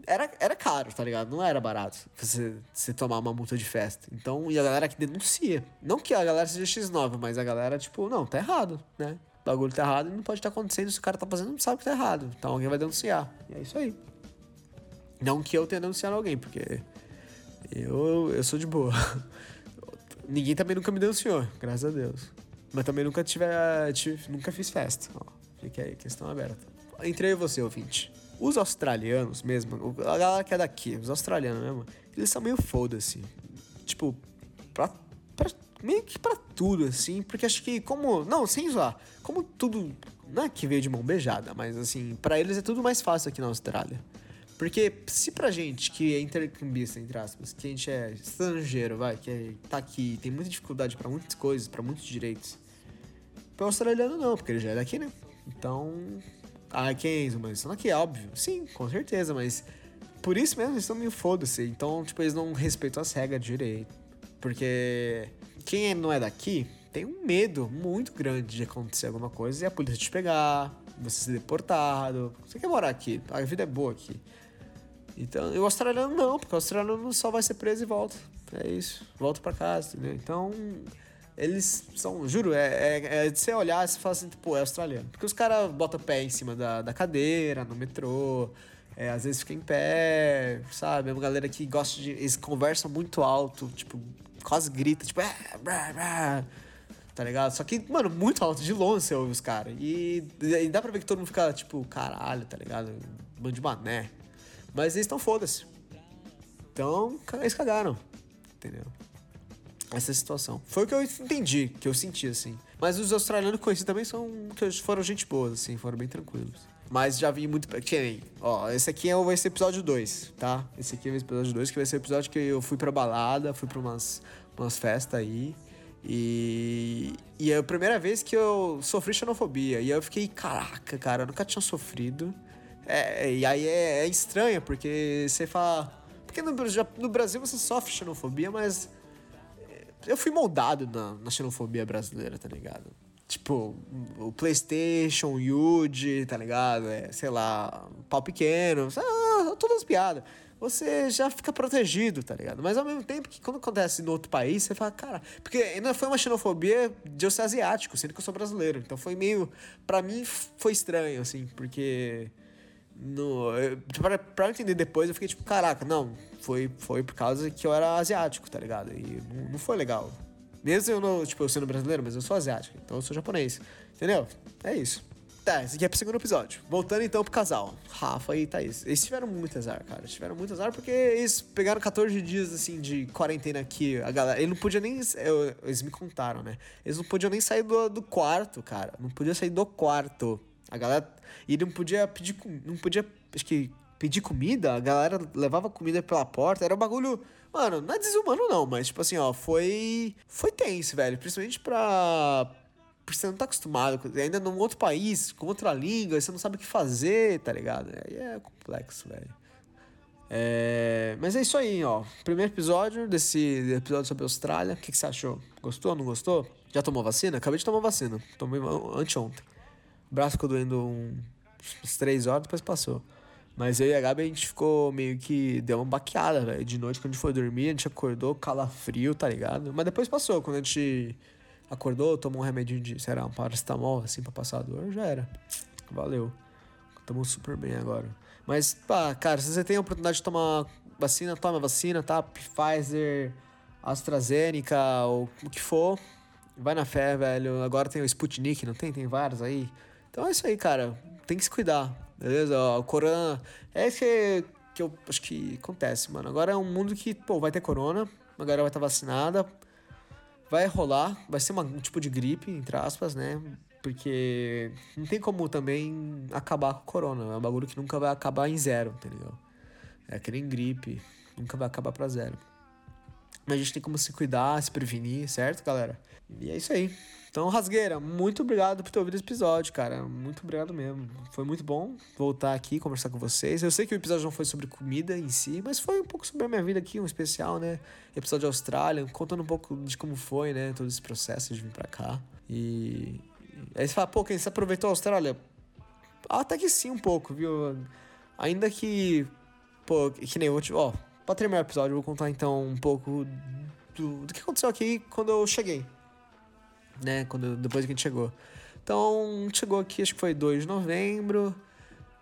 Era, era caro, tá ligado? Não era barato você, você tomar uma multa de festa. Então, e a galera que denuncia. Não que a galera seja X9, mas a galera, tipo, não, tá errado, né? O bagulho tá errado e não pode estar tá acontecendo. Se o cara tá fazendo, não sabe que tá errado. Então alguém vai denunciar. E é isso aí. Não que eu tenha denunciado alguém, porque eu, eu sou de boa. (laughs) Ninguém também nunca me denunciou, graças a Deus. Mas também nunca tive, tive nunca fiz festa. Ó, fica aí, questão aberta. Entrei você, ouvinte. Os australianos mesmo, a galera que é daqui, os australianos mesmo, eles são meio foda-se. Tipo, pra, pra, meio que pra tudo, assim, porque acho que como. Não, sem zoar. Como tudo. Não é que veio de mão beijada, mas assim, para eles é tudo mais fácil aqui na Austrália. Porque se pra gente que é intercambista, entre aspas, que a gente é estrangeiro, vai, que é, tá aqui, tem muita dificuldade para muitas coisas, para muitos direitos. Pro australiano não, porque ele já é daqui, né? Então, ah, Kenzo, mas isso aqui é óbvio. Sim, com certeza, mas por isso mesmo eles estão meio foda-se. Então, tipo, eles não respeitam as regras direito. Porque quem não é daqui tem um medo muito grande de acontecer alguma coisa e a polícia te pegar, você ser deportado. Você quer morar aqui, a vida é boa aqui. Então, e o australiano não, porque o australiano só vai ser preso e volta. É isso, volta para casa, entendeu? Então, eles são, juro, é, é, é de você olhar e você fala assim, pô, é australiano. Porque os caras botam pé em cima da, da cadeira, no metrô, é, às vezes fica em pé, sabe? É uma galera que gosta de. Eles conversam muito alto, tipo, quase grita, tipo, é, brá, brá, tá ligado? Só que, mano, muito alto, de longe você ouve os caras. E, e, dá pra ver que todo mundo fica, tipo, caralho, tá ligado? Bando de mané. Mas eles estão foda-se. Então, eles cagaram, entendeu? Essa situação. Foi o que eu entendi, que eu senti, assim. Mas os australianos que conheci também são, foram gente boa, assim, foram bem tranquilos. Mas já vi muito. Que ó, esse aqui é, vai ser episódio 2, tá? Esse aqui vai ser episódio 2, que vai ser o episódio que eu fui pra balada, fui pra umas, umas festas aí. E, e é a primeira vez que eu sofri xenofobia. E aí eu fiquei, caraca, cara, eu nunca tinha sofrido. É, e aí é, é estranho, porque você fala. Porque no, no Brasil você sofre xenofobia, mas eu fui moldado na, na xenofobia brasileira, tá ligado? Tipo, o PlayStation, o Yuji, tá ligado? É, sei lá, pau pequeno, ah, todas as piadas. Você já fica protegido, tá ligado? Mas ao mesmo tempo que quando acontece no outro país, você fala, cara. Porque ainda foi uma xenofobia de eu ser asiático, sendo que eu sou brasileiro. Então foi meio. para mim foi estranho, assim, porque. No, pra, pra eu entender depois, eu fiquei tipo, caraca, não, foi, foi por causa que eu era asiático, tá ligado? E não, não foi legal. Mesmo eu não, tipo, eu sendo brasileiro, mas eu sou asiático, então eu sou japonês. Entendeu? É isso. Tá, esse aqui é pro segundo episódio. Voltando então pro casal, Rafa e Thaís. Eles tiveram muito azar, cara. Eles tiveram muito azar porque eles pegaram 14 dias, assim, de quarentena aqui. A galera, ele não podia nem. Eu, eles me contaram, né? Eles não podiam nem sair do, do quarto, cara. Não podia sair do quarto. A galera. E não podia pedir. Não podia. Acho que pedir comida, a galera levava comida pela porta, era um bagulho. Mano, não é desumano não, mas tipo assim, ó, foi. Foi tenso, velho. Principalmente pra. Porque você não tá acostumado, ainda num outro país, com outra língua, você não sabe o que fazer, tá ligado? Aí é complexo, velho. É... Mas é isso aí, ó. Primeiro episódio desse episódio sobre a Austrália. O que, que você achou? Gostou, não gostou? Já tomou vacina? Acabei de tomar vacina. Tomei anteontem. O braço ficou doendo uns três horas, depois passou. Mas eu e a Gabi a gente ficou meio que. Deu uma baqueada, velho. De noite, quando a gente foi dormir, a gente acordou calafrio, tá ligado? Mas depois passou. Quando a gente acordou, tomou um remédio de, sei lá, um paracetamol, assim, pra passar a dor, já era. Valeu. Tamo super bem agora. Mas, pá, cara, se você tem a oportunidade de tomar vacina, toma vacina, tá? Pfizer, AstraZeneca, ou o que for. Vai na fé, velho. Agora tem o Sputnik, não tem? Tem vários aí. Então é isso aí, cara. Tem que se cuidar. Beleza? o corona. É isso que, que eu acho que acontece, mano. Agora é um mundo que, pô, vai ter corona, a galera vai estar tá vacinada, vai rolar, vai ser uma, um tipo de gripe, entre aspas, né? Porque não tem como também acabar com o corona. É um bagulho que nunca vai acabar em zero, entendeu? É que nem gripe, nunca vai acabar pra zero. Mas a gente tem como se cuidar, se prevenir, certo, galera? E é isso aí. Então, Rasgueira, muito obrigado por ter ouvido esse episódio, cara. Muito obrigado mesmo. Foi muito bom voltar aqui conversar com vocês. Eu sei que o episódio não foi sobre comida em si, mas foi um pouco sobre a minha vida aqui, um especial, né? Episódio de Austrália, contando um pouco de como foi, né? Todo esse processo de vir pra cá. E. Aí você fala, pô, quem se aproveitou a Austrália? Até que sim, um pouco, viu? Ainda que. Pô, que nem vou te. Ó, pra terminar o episódio, eu vou contar então um pouco do, do que aconteceu aqui quando eu cheguei né? Quando, depois que a gente chegou. Então, chegou aqui, acho que foi 2 de novembro.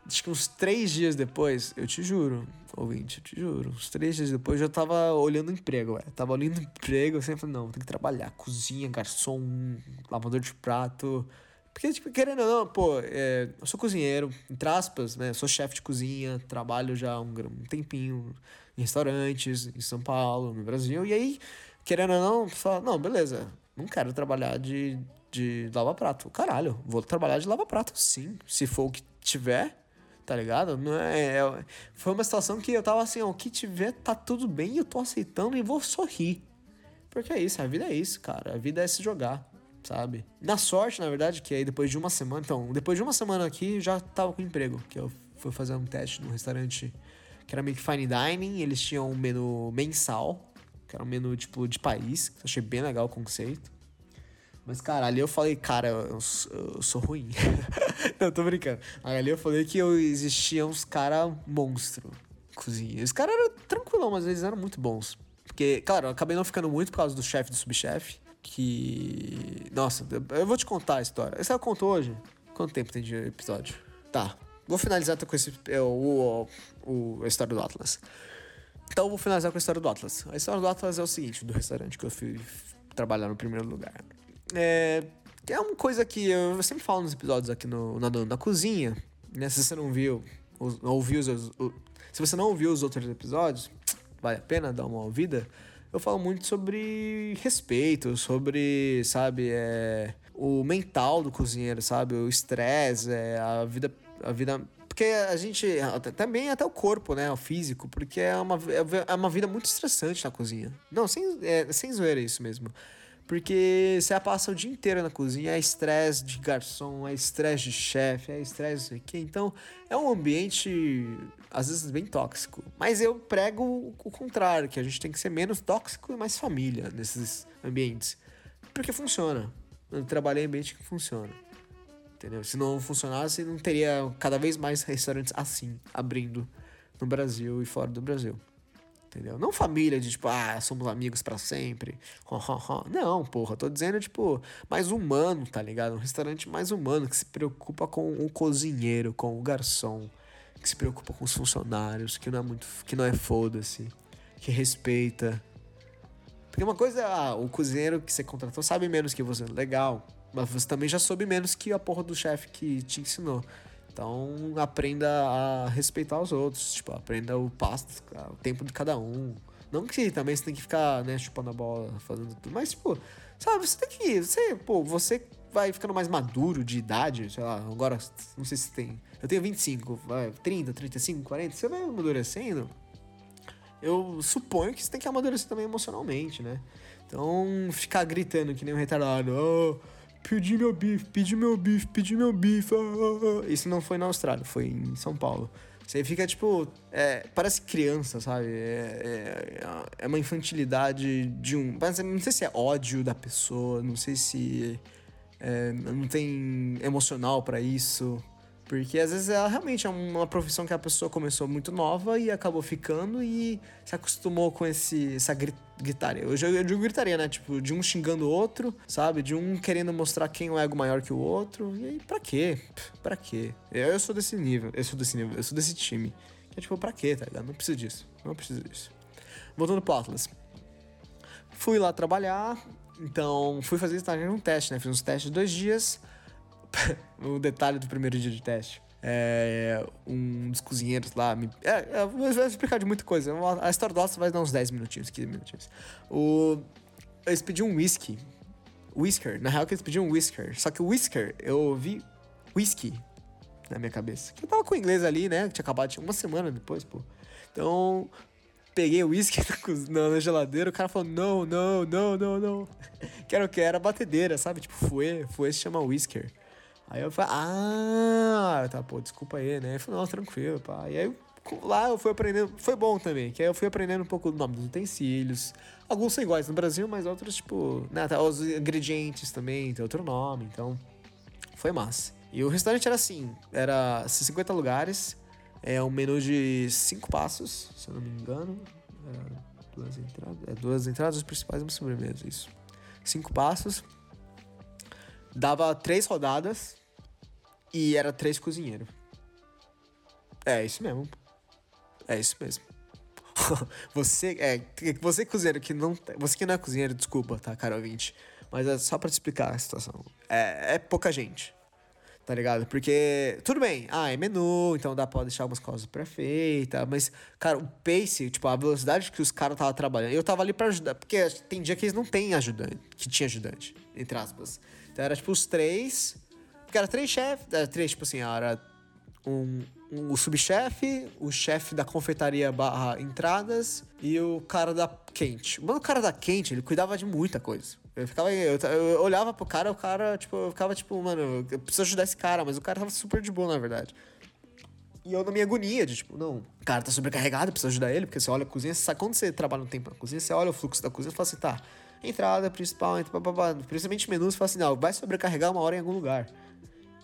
Acho que uns três dias depois, eu te juro, ouvinte, eu te juro, uns três dias depois eu já tava olhando emprego, ué. Tava olhando emprego, eu sempre falei, não, tem que trabalhar. Cozinha, garçom, lavador de prato. Porque, tipo, querendo ou não, pô, é, eu sou cozinheiro, entre aspas, né? Sou chefe de cozinha, trabalho já um, um tempinho em restaurantes em São Paulo, no Brasil. E aí, querendo ou não, fala, não, beleza, não quero trabalhar de, de lava-prato. Caralho, vou trabalhar de lava-prato sim, se for o que tiver, tá ligado? Não é, é, foi uma situação que eu tava assim, ó, o que tiver tá tudo bem, eu tô aceitando e vou sorrir. Porque é isso, a vida é isso, cara. A vida é se jogar, sabe? Na sorte, na verdade, que aí depois de uma semana, então, depois de uma semana aqui, já tava com emprego, que eu fui fazer um teste num restaurante que era meio que fine dining, eles tinham um menu mensal, que era um menu tipo de país, eu achei bem legal o conceito. Mas, cara, ali eu falei, cara, eu, eu sou ruim. (laughs) não, tô brincando. Ali eu falei que eu existia uns cara monstro cozinha. Os caras eram tranquilão, mas eles eram muito bons. Porque, claro, eu acabei não ficando muito por causa do chefe e do subchefe. Que. Nossa, eu vou te contar a história. Essa eu conto hoje? Quanto tempo tem de episódio? Tá. Vou finalizar com esse. É, o, o, a história do Atlas. Então eu vou finalizar com a história do Atlas. A história do Atlas é o seguinte, do restaurante que eu fui trabalhar no primeiro lugar. É, é uma coisa que eu sempre falo nos episódios aqui no, na, na cozinha, né? Se você não viu, não ouviu os, se você não ouviu os outros episódios, vale a pena dar uma ouvida. Eu falo muito sobre respeito, sobre, sabe, é, o mental do cozinheiro, sabe? O estresse, é, a vida, a vida porque a gente. Também até o corpo, né? O físico, porque é uma, é uma vida muito estressante na cozinha. Não, sem, é, sem zoeira isso mesmo. Porque você passa o dia inteiro na cozinha, é estresse de garçom, é estresse de chefe, é estresse aqui. Então, é um ambiente, às vezes, bem tóxico. Mas eu prego o contrário, que a gente tem que ser menos tóxico e mais família nesses ambientes. Porque funciona. Eu trabalhei em ambiente que funciona entendeu? Se não funcionasse, não teria cada vez mais restaurantes assim abrindo no Brasil e fora do Brasil. Entendeu? Não família de tipo, ah, somos amigos para sempre. Não, porra, tô dizendo tipo, mais humano, tá ligado? Um restaurante mais humano que se preocupa com o cozinheiro, com o garçom, que se preocupa com os funcionários, que não é muito, que não é foda-se, que respeita. Porque uma coisa é, ah, o cozinheiro que você contratou sabe menos que você, legal. Mas você também já soube menos que a porra do chefe que te ensinou. Então aprenda a respeitar os outros. Tipo, aprenda o passo, o tempo de cada um. Não que também você tem que ficar, né, chupando a bola, fazendo tudo. Mas, tipo, sabe, você tem que. Você, pô, você vai ficando mais maduro de idade, sei lá, agora, não sei se tem. Eu tenho 25, vai, 30, 35, 40, você vai amadurecendo. Eu suponho que você tem que amadurecer também emocionalmente, né? Então, ficar gritando que nem um retardado, oh, pedi meu bife, pedi meu bife, pedi meu bife. Ah, ah, ah. Isso não foi na Austrália, foi em São Paulo. Você fica tipo. É, parece criança, sabe? É, é, é, uma infantilidade de um. Não sei se é ódio da pessoa, não sei se. É, não tem emocional para isso. Porque às vezes ela realmente é uma profissão que a pessoa começou muito nova e acabou ficando e se acostumou com esse, essa gritaria. Eu, eu digo gritaria, né? Tipo, de um xingando o outro, sabe? De um querendo mostrar quem é o ego maior que o outro. E aí, pra quê? Pra quê? Eu, eu sou desse nível, eu sou desse nível, eu sou desse time. Que é tipo, pra quê, tá ligado? Não preciso disso. Não preciso disso. Voltando pro Atlas. Fui lá trabalhar, então fui fazer um teste, né? Fiz uns testes de dois dias (laughs) o detalhe do primeiro dia de teste. É, um dos cozinheiros lá me. É, eu vou explicar de muita coisa. A história do vai dar uns 10 minutinhos, 15 minutinhos. O, eles pediam um whisky. Whisker. Na real, que eles pediam um whisker. Só que o whisker, eu ouvi whisky na minha cabeça. Eu tava com o inglês ali, né? Que tinha acabado tinha uma semana depois, pô. Então, peguei o uísque (laughs) na, geladeira, o cara falou, não, não, não, não, não. (laughs) Que era o que? Era batedeira, sabe? Tipo, foi, foi se chama whisker. Aí eu falei, ah, tá, pô, desculpa aí, né? Ele falou, não, tranquilo, pá. E aí lá eu fui aprendendo, foi bom também, que aí eu fui aprendendo um pouco do nome dos utensílios. Alguns são iguais no Brasil, mas outros, tipo, né, tá, os ingredientes também, tem outro nome, então foi massa. E o restaurante era assim, era 50 lugares, é um menu de cinco passos, se eu não me engano. É, duas entradas, é, duas entradas, principais uma sobremesa, isso. Cinco passos. Dava três rodadas e era três cozinheiros. É isso mesmo. É isso mesmo. (laughs) você é você cozinheiro que não você que não é cozinheiro, desculpa, tá, cara ouvinte, mas é só para te explicar a situação. É, é pouca gente tá ligado? Porque, tudo bem, ah, é menu, então dá pra deixar algumas coisas pré-feitas, mas, cara, o pace, tipo, a velocidade que os caras estavam trabalhando, eu tava ali pra ajudar, porque tem dia que eles não têm ajudante, que tinha ajudante, entre aspas. Então era, tipo, os três, porque era três chefes, era três, tipo assim, era um, um, o subchefe, o chefe da confeitaria barra entradas e o cara da quente. Mano, o cara da quente, ele cuidava de muita coisa. Eu ficava. Eu, eu olhava pro cara, o cara, tipo, eu ficava tipo, mano, eu preciso ajudar esse cara, mas o cara tava super de boa, na verdade. E eu na minha agonia de, tipo, não, o cara tá sobrecarregado, precisa ajudar ele, porque você olha a cozinha, você sabe, quando você trabalha um tempo na cozinha, você olha o fluxo da cozinha e fala assim, tá, entrada principal, entra, principalmente menus, você fala assim, não, vai sobrecarregar uma hora em algum lugar.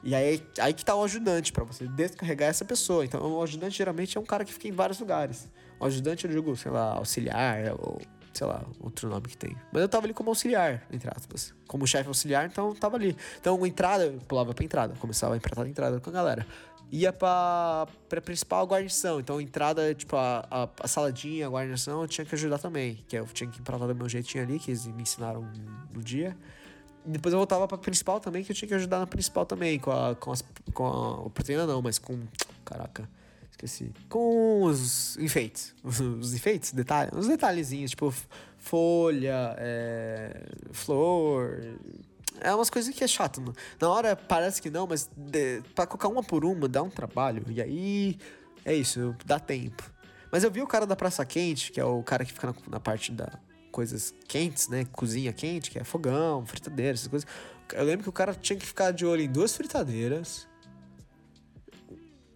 E aí, aí que tá o ajudante, para você descarregar essa pessoa. Então, o ajudante geralmente é um cara que fica em vários lugares. O ajudante, eu digo, sei lá, auxiliar, ou sei lá, outro nome que tem. Mas eu tava ali como auxiliar, entre aspas. Como chefe auxiliar, então eu tava ali. Então, entrada, eu pulava pra entrada, começava a a entrada com a galera. Ia pra, pra principal guarnição, então entrada, tipo, a, a, a, saladinha, a guarnição, eu tinha que ajudar também. Que eu tinha que empratar do meu jeitinho ali, que eles me ensinaram no dia. Depois eu voltava pra principal também, que eu tinha que ajudar na principal também, com a. com, as, com a. proteína não, mas com. Caraca Esqueci. Com os enfeites. Os, os enfeites, detalhes. Os detalhezinhos, tipo folha, é, flor. É umas coisas que é chato. Né? Na hora parece que não, mas de, pra colocar uma por uma dá um trabalho. E aí é isso, dá tempo. Mas eu vi o cara da Praça Quente, que é o cara que fica na, na parte da coisas quentes, né? Cozinha quente, que é fogão, fritadeira, essas coisas. Eu lembro que o cara tinha que ficar de olho em duas fritadeiras.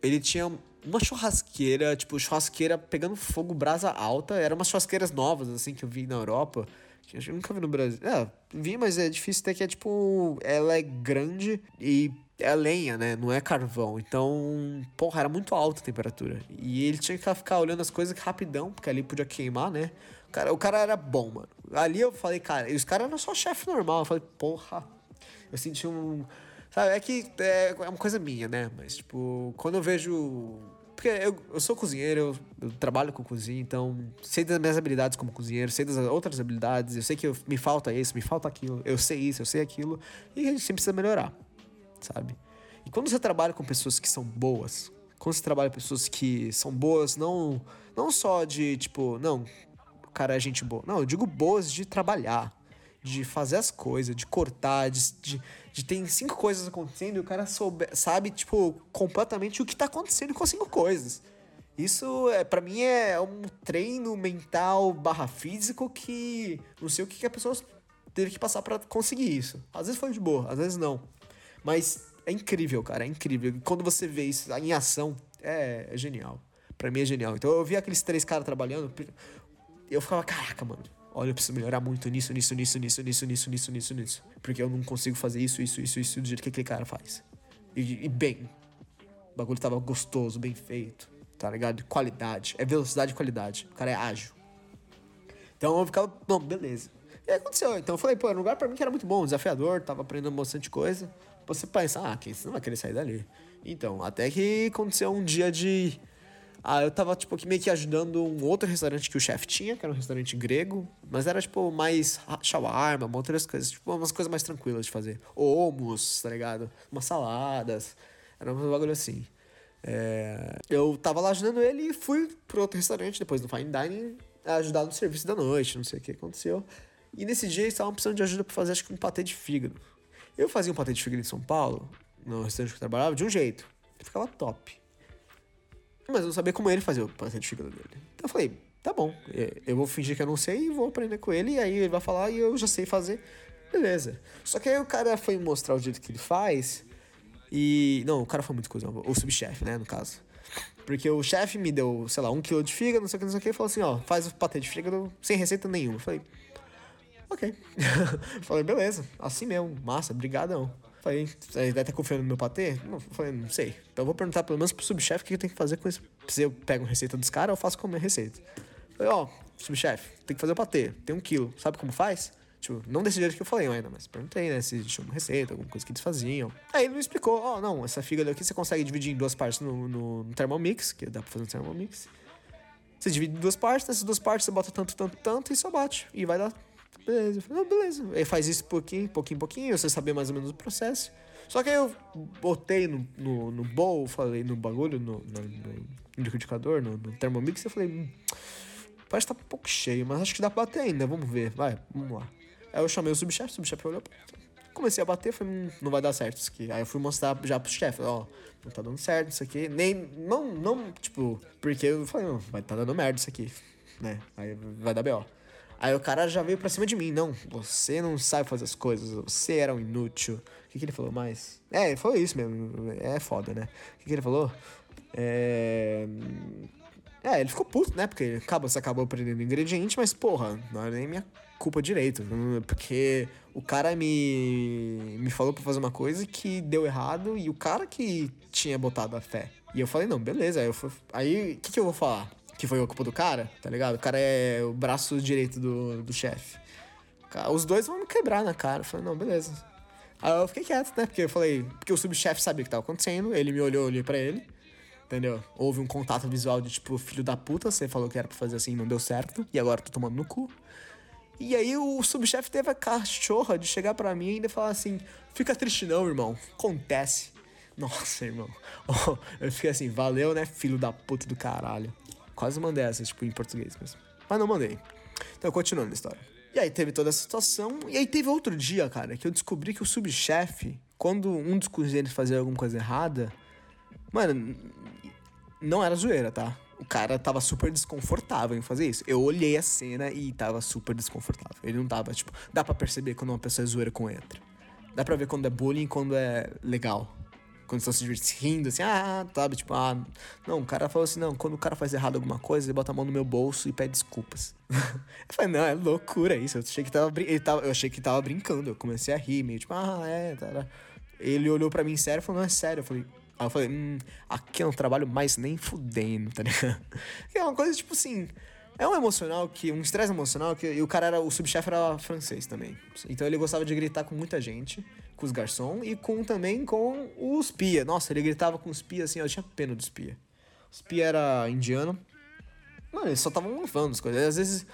Ele tinha uma churrasqueira, tipo, churrasqueira pegando fogo, brasa alta. Eram umas churrasqueiras novas, assim, que eu vi na Europa. Que eu nunca vi no Brasil. É, vi, mas é difícil ter que é tipo. Ela é grande e é lenha, né? Não é carvão. Então, porra, era muito alta a temperatura. E ele tinha que ficar olhando as coisas rapidão, porque ali podia queimar, né? Cara, o cara era bom, mano. Ali eu falei, cara, e os caras eram só chefe normal. Eu falei, porra. Eu senti um Sabe, é que é, é uma coisa minha, né? Mas, tipo, quando eu vejo. Porque eu, eu sou cozinheiro, eu, eu, trabalho com cozinha, então sei das minhas habilidades como cozinheiro, sei das outras habilidades, eu sei que eu, me falta isso, me falta aquilo, eu sei isso, eu sei aquilo, e a gente sempre precisa melhorar, sabe? E quando você trabalha com pessoas que são boas, quando você trabalha com pessoas que são boas, não, não só de tipo, não, cara é gente boa, não, eu digo boas de trabalhar, de fazer as coisas, de cortar, de, de, de ter cinco coisas acontecendo e o cara soube, sabe, tipo, completamente o que tá acontecendo com as cinco coisas. Isso, é, para mim, é um treino mental barra físico que não sei o que, que a pessoa teve que passar para conseguir isso. Às vezes foi de boa, às vezes não. Mas é incrível, cara, é incrível. Quando você vê isso em ação, é, é genial. Para mim é genial. Então eu vi aqueles três caras trabalhando, eu ficava, caraca, mano, Olha, eu preciso melhorar muito nisso, nisso, nisso, nisso, nisso, nisso, nisso, nisso, nisso. Porque eu não consigo fazer isso, isso, isso, isso do jeito que aquele cara faz. E, e bem. O bagulho tava gostoso, bem feito. Tá ligado? Qualidade. É velocidade e qualidade. O cara é ágil. Então eu ficava, não, beleza. E aí aconteceu. Então eu falei, pô, era um lugar pra mim que era muito bom, desafiador, tava aprendendo bastante coisa. Você pensa, ah, quem você não vai querer sair dali. Então, até que aconteceu um dia de ah, eu tava, tipo, meio que ajudando um outro restaurante que o chefe tinha, que era um restaurante grego, mas era, tipo, mais shawarma, outras coisas, tipo, umas coisas mais tranquilas de fazer. Hummus, tá ligado? Umas saladas, era um bagulho assim. É... Eu tava lá ajudando ele e fui pro outro restaurante, depois do Fine Dining, ajudar no serviço da noite, não sei o que aconteceu. E nesse dia eles estavam precisando de ajuda pra fazer, acho que um patê de fígado. Eu fazia um patê de fígado em São Paulo, no restaurante que eu trabalhava, de um jeito. Ficava top. Mas eu não sabia como ele fazia o passeio de fígado dele. Então eu falei, tá bom, é, eu vou fingir que eu não sei e vou aprender com ele, e aí ele vai falar e eu já sei fazer. Beleza. Só que aí o cara foi mostrar o jeito que ele faz. E. Não, o cara foi muito coisa, o subchefe, né, no caso. Porque o chefe me deu, sei lá, um quilo de fígado, não sei o que, não sei o que, e falou assim, ó, faz o patê de fígado sem receita nenhuma. Eu falei, ok. (laughs) falei, beleza, assim mesmo, massa, brigadão. Falei, você vai estar confiando no meu patê? Não, falei, não sei. Então eu vou perguntar pelo menos pro subchefe o que eu tenho que fazer com isso. Se eu pego uma receita dos caras, eu faço com a minha receita. Falei, ó, subchefe, tem que fazer o patê, tem um quilo, sabe como faz? Tipo, não desse jeito que eu falei ainda, mas perguntei, né, se tinha uma receita, alguma coisa que eles faziam. Aí ele me explicou, ó, oh, não, essa fígado aqui você consegue dividir em duas partes no, no, no Thermomix, que dá pra fazer no Thermomix. Você divide em duas partes, nessas duas partes você bota tanto, tanto, tanto e só bate. E vai dar. Beleza. Eu falei, não, beleza. Aí faz isso pouquinho, pouquinho, pouquinho, você saber mais ou menos o processo. Só que aí eu botei no, no, no bowl, falei no bagulho, no, no, no liquidificador, no, no Thermomix, eu falei, hum, parece que tá um pouco cheio, mas acho que dá pra bater ainda, vamos ver, vai, vamos lá. Aí eu chamei o subchefe, o subchefe olhou, comecei a bater, falei, hum, não vai dar certo isso aqui. Aí eu fui mostrar já pro chefe, ó, não tá dando certo isso aqui. Nem, não, não, tipo, porque eu falei, não, vai tá dando merda isso aqui, né? Aí vai dar B.O. Aí o cara já veio pra cima de mim, não, você não sabe fazer as coisas, você era um inútil. O que, que ele falou mais? É, foi isso mesmo, é foda, né? O que, que ele falou? É... É, ele ficou puto, né? Porque acaba, você acabou prendendo ingrediente, mas porra, não era nem minha culpa direito. Porque o cara me, me falou pra fazer uma coisa que deu errado e o cara que tinha botado a fé. E eu falei, não, beleza. Aí o que, que eu vou falar? Que foi a culpa do cara, tá ligado? O cara é o braço direito do, do chefe. Os dois vão me quebrar na cara. Eu falei, não, beleza. Aí eu fiquei quieto, né? Porque eu falei, porque o subchefe sabia o que tava acontecendo, ele me olhou, eu olhei pra ele. Entendeu? Houve um contato visual de tipo, filho da puta, você falou que era pra fazer assim não deu certo, e agora tô tomando no cu. E aí o subchefe teve a cachorra de chegar para mim e ainda falar assim: fica triste não, irmão, acontece. Nossa, irmão. (laughs) Eu fiquei assim, valeu, né, filho da puta do caralho. Quase mandei essa, tipo, em português mesmo. Mas não mandei. Então, continuando a história. E aí teve toda essa situação. E aí teve outro dia, cara, que eu descobri que o subchefe, quando um dos cozinheiros fazia alguma coisa errada, Mano, não era zoeira, tá? O cara tava super desconfortável em fazer isso. Eu olhei a cena e tava super desconfortável. Ele não tava, tipo, dá para perceber quando uma pessoa é zoeira com outra. Dá pra ver quando é bullying e quando é legal. Quando estão se divertindo, assim, ah, sabe? Tipo, ah. Não, o cara falou assim: não, quando o cara faz errado alguma coisa, ele bota a mão no meu bolso e pede desculpas. (laughs) eu falei, não, é loucura isso. Eu achei que tava, ele tava, eu achei que tava brincando. Eu comecei a rir, meio tipo, ah, é, tá. Ele olhou para mim sério e falou, não, é sério. Eu falei, Aí eu falei, hum, aqui eu não trabalho mais nem fudendo, tá ligado? (laughs) é uma coisa tipo assim. É um emocional que. Um estresse emocional que. E o cara era. O subchefe era francês também. Então ele gostava de gritar com muita gente, com os garçons e com também com os pia. Nossa, ele gritava com os pia assim, eu tinha pena dos pia. Os pia era indiano. Mano, eles só estavam lavando as coisas. Às vezes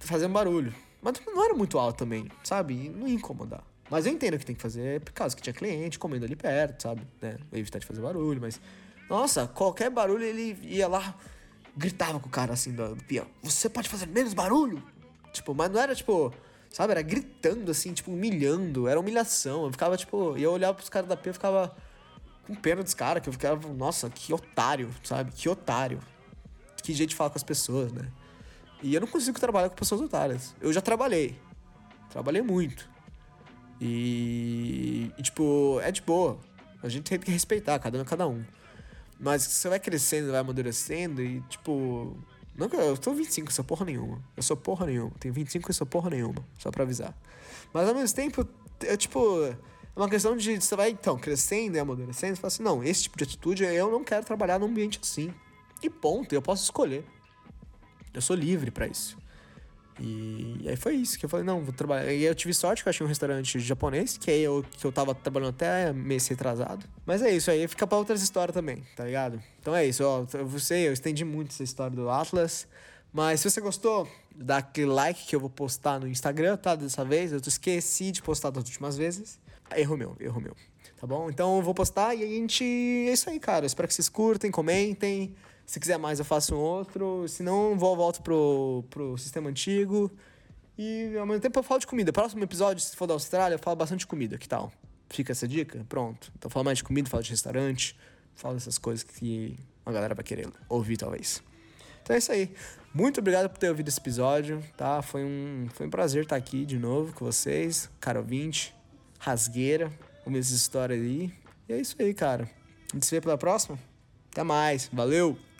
fazendo barulho. Mas não era muito alto também, sabe? E não ia incomodar. Mas eu entendo que tem que fazer por causa que tinha cliente comendo ali perto, sabe? Né? Evitar de fazer barulho, mas. Nossa, qualquer barulho ele ia lá, gritava com o cara assim do, do peão: Você pode fazer menos barulho? Tipo, mas não era tipo. Sabe? Era gritando assim, tipo, humilhando. Era humilhação. Eu ficava, tipo. E eu olhava pros caras da P e ficava com pena dos caras, que eu ficava, nossa, que otário, sabe? Que otário. Que jeito de falar com as pessoas, né? E eu não consigo trabalhar com pessoas otárias. Eu já trabalhei. Trabalhei muito. E, e, tipo, é de boa. A gente tem que respeitar, cada um é cada um. Mas você vai crescendo, vai amadurecendo e, tipo. Não eu tô 25, eu sou porra nenhuma. Eu sou porra nenhuma. Tenho 25 e sou porra nenhuma. Só pra avisar. Mas ao mesmo tempo, é tipo. É uma questão de você vai, então, crescendo e amadurecendo. Você fala assim: não, esse tipo de atitude eu não quero trabalhar num ambiente assim. E ponto, eu posso escolher. Eu sou livre para isso. E, e aí foi isso que eu falei, não, vou trabalhar. E eu tive sorte que eu achei um restaurante japonês, que aí eu, que eu tava trabalhando até mês retrasado. Mas é isso, aí fica pra outras histórias também, tá ligado? Então é isso, ó. Eu sei, eu estendi muito essa história do Atlas. Mas se você gostou, dá aquele like que eu vou postar no Instagram, tá? Dessa vez. Eu esqueci de postar das últimas vezes. Erro meu, erro meu. Tá bom? Então eu vou postar e a gente. É isso aí, cara. espero que vocês curtem, comentem. Se quiser mais, eu faço um outro. Se não, vou volto pro, pro sistema antigo. E ao mesmo tempo eu falo de comida. Próximo episódio, se for da Austrália, eu falo bastante de comida. Que tal? Fica essa dica? Pronto. Então falo mais de comida, falo de restaurante, falo dessas coisas que a galera vai querer ouvir, talvez. Então é isso aí. Muito obrigado por ter ouvido esse episódio, tá? Foi um, foi um prazer estar aqui de novo com vocês, cara ouvinte, rasgueira, com essa história aí. E é isso aí, cara. A gente se vê pela próxima. Até mais. Valeu!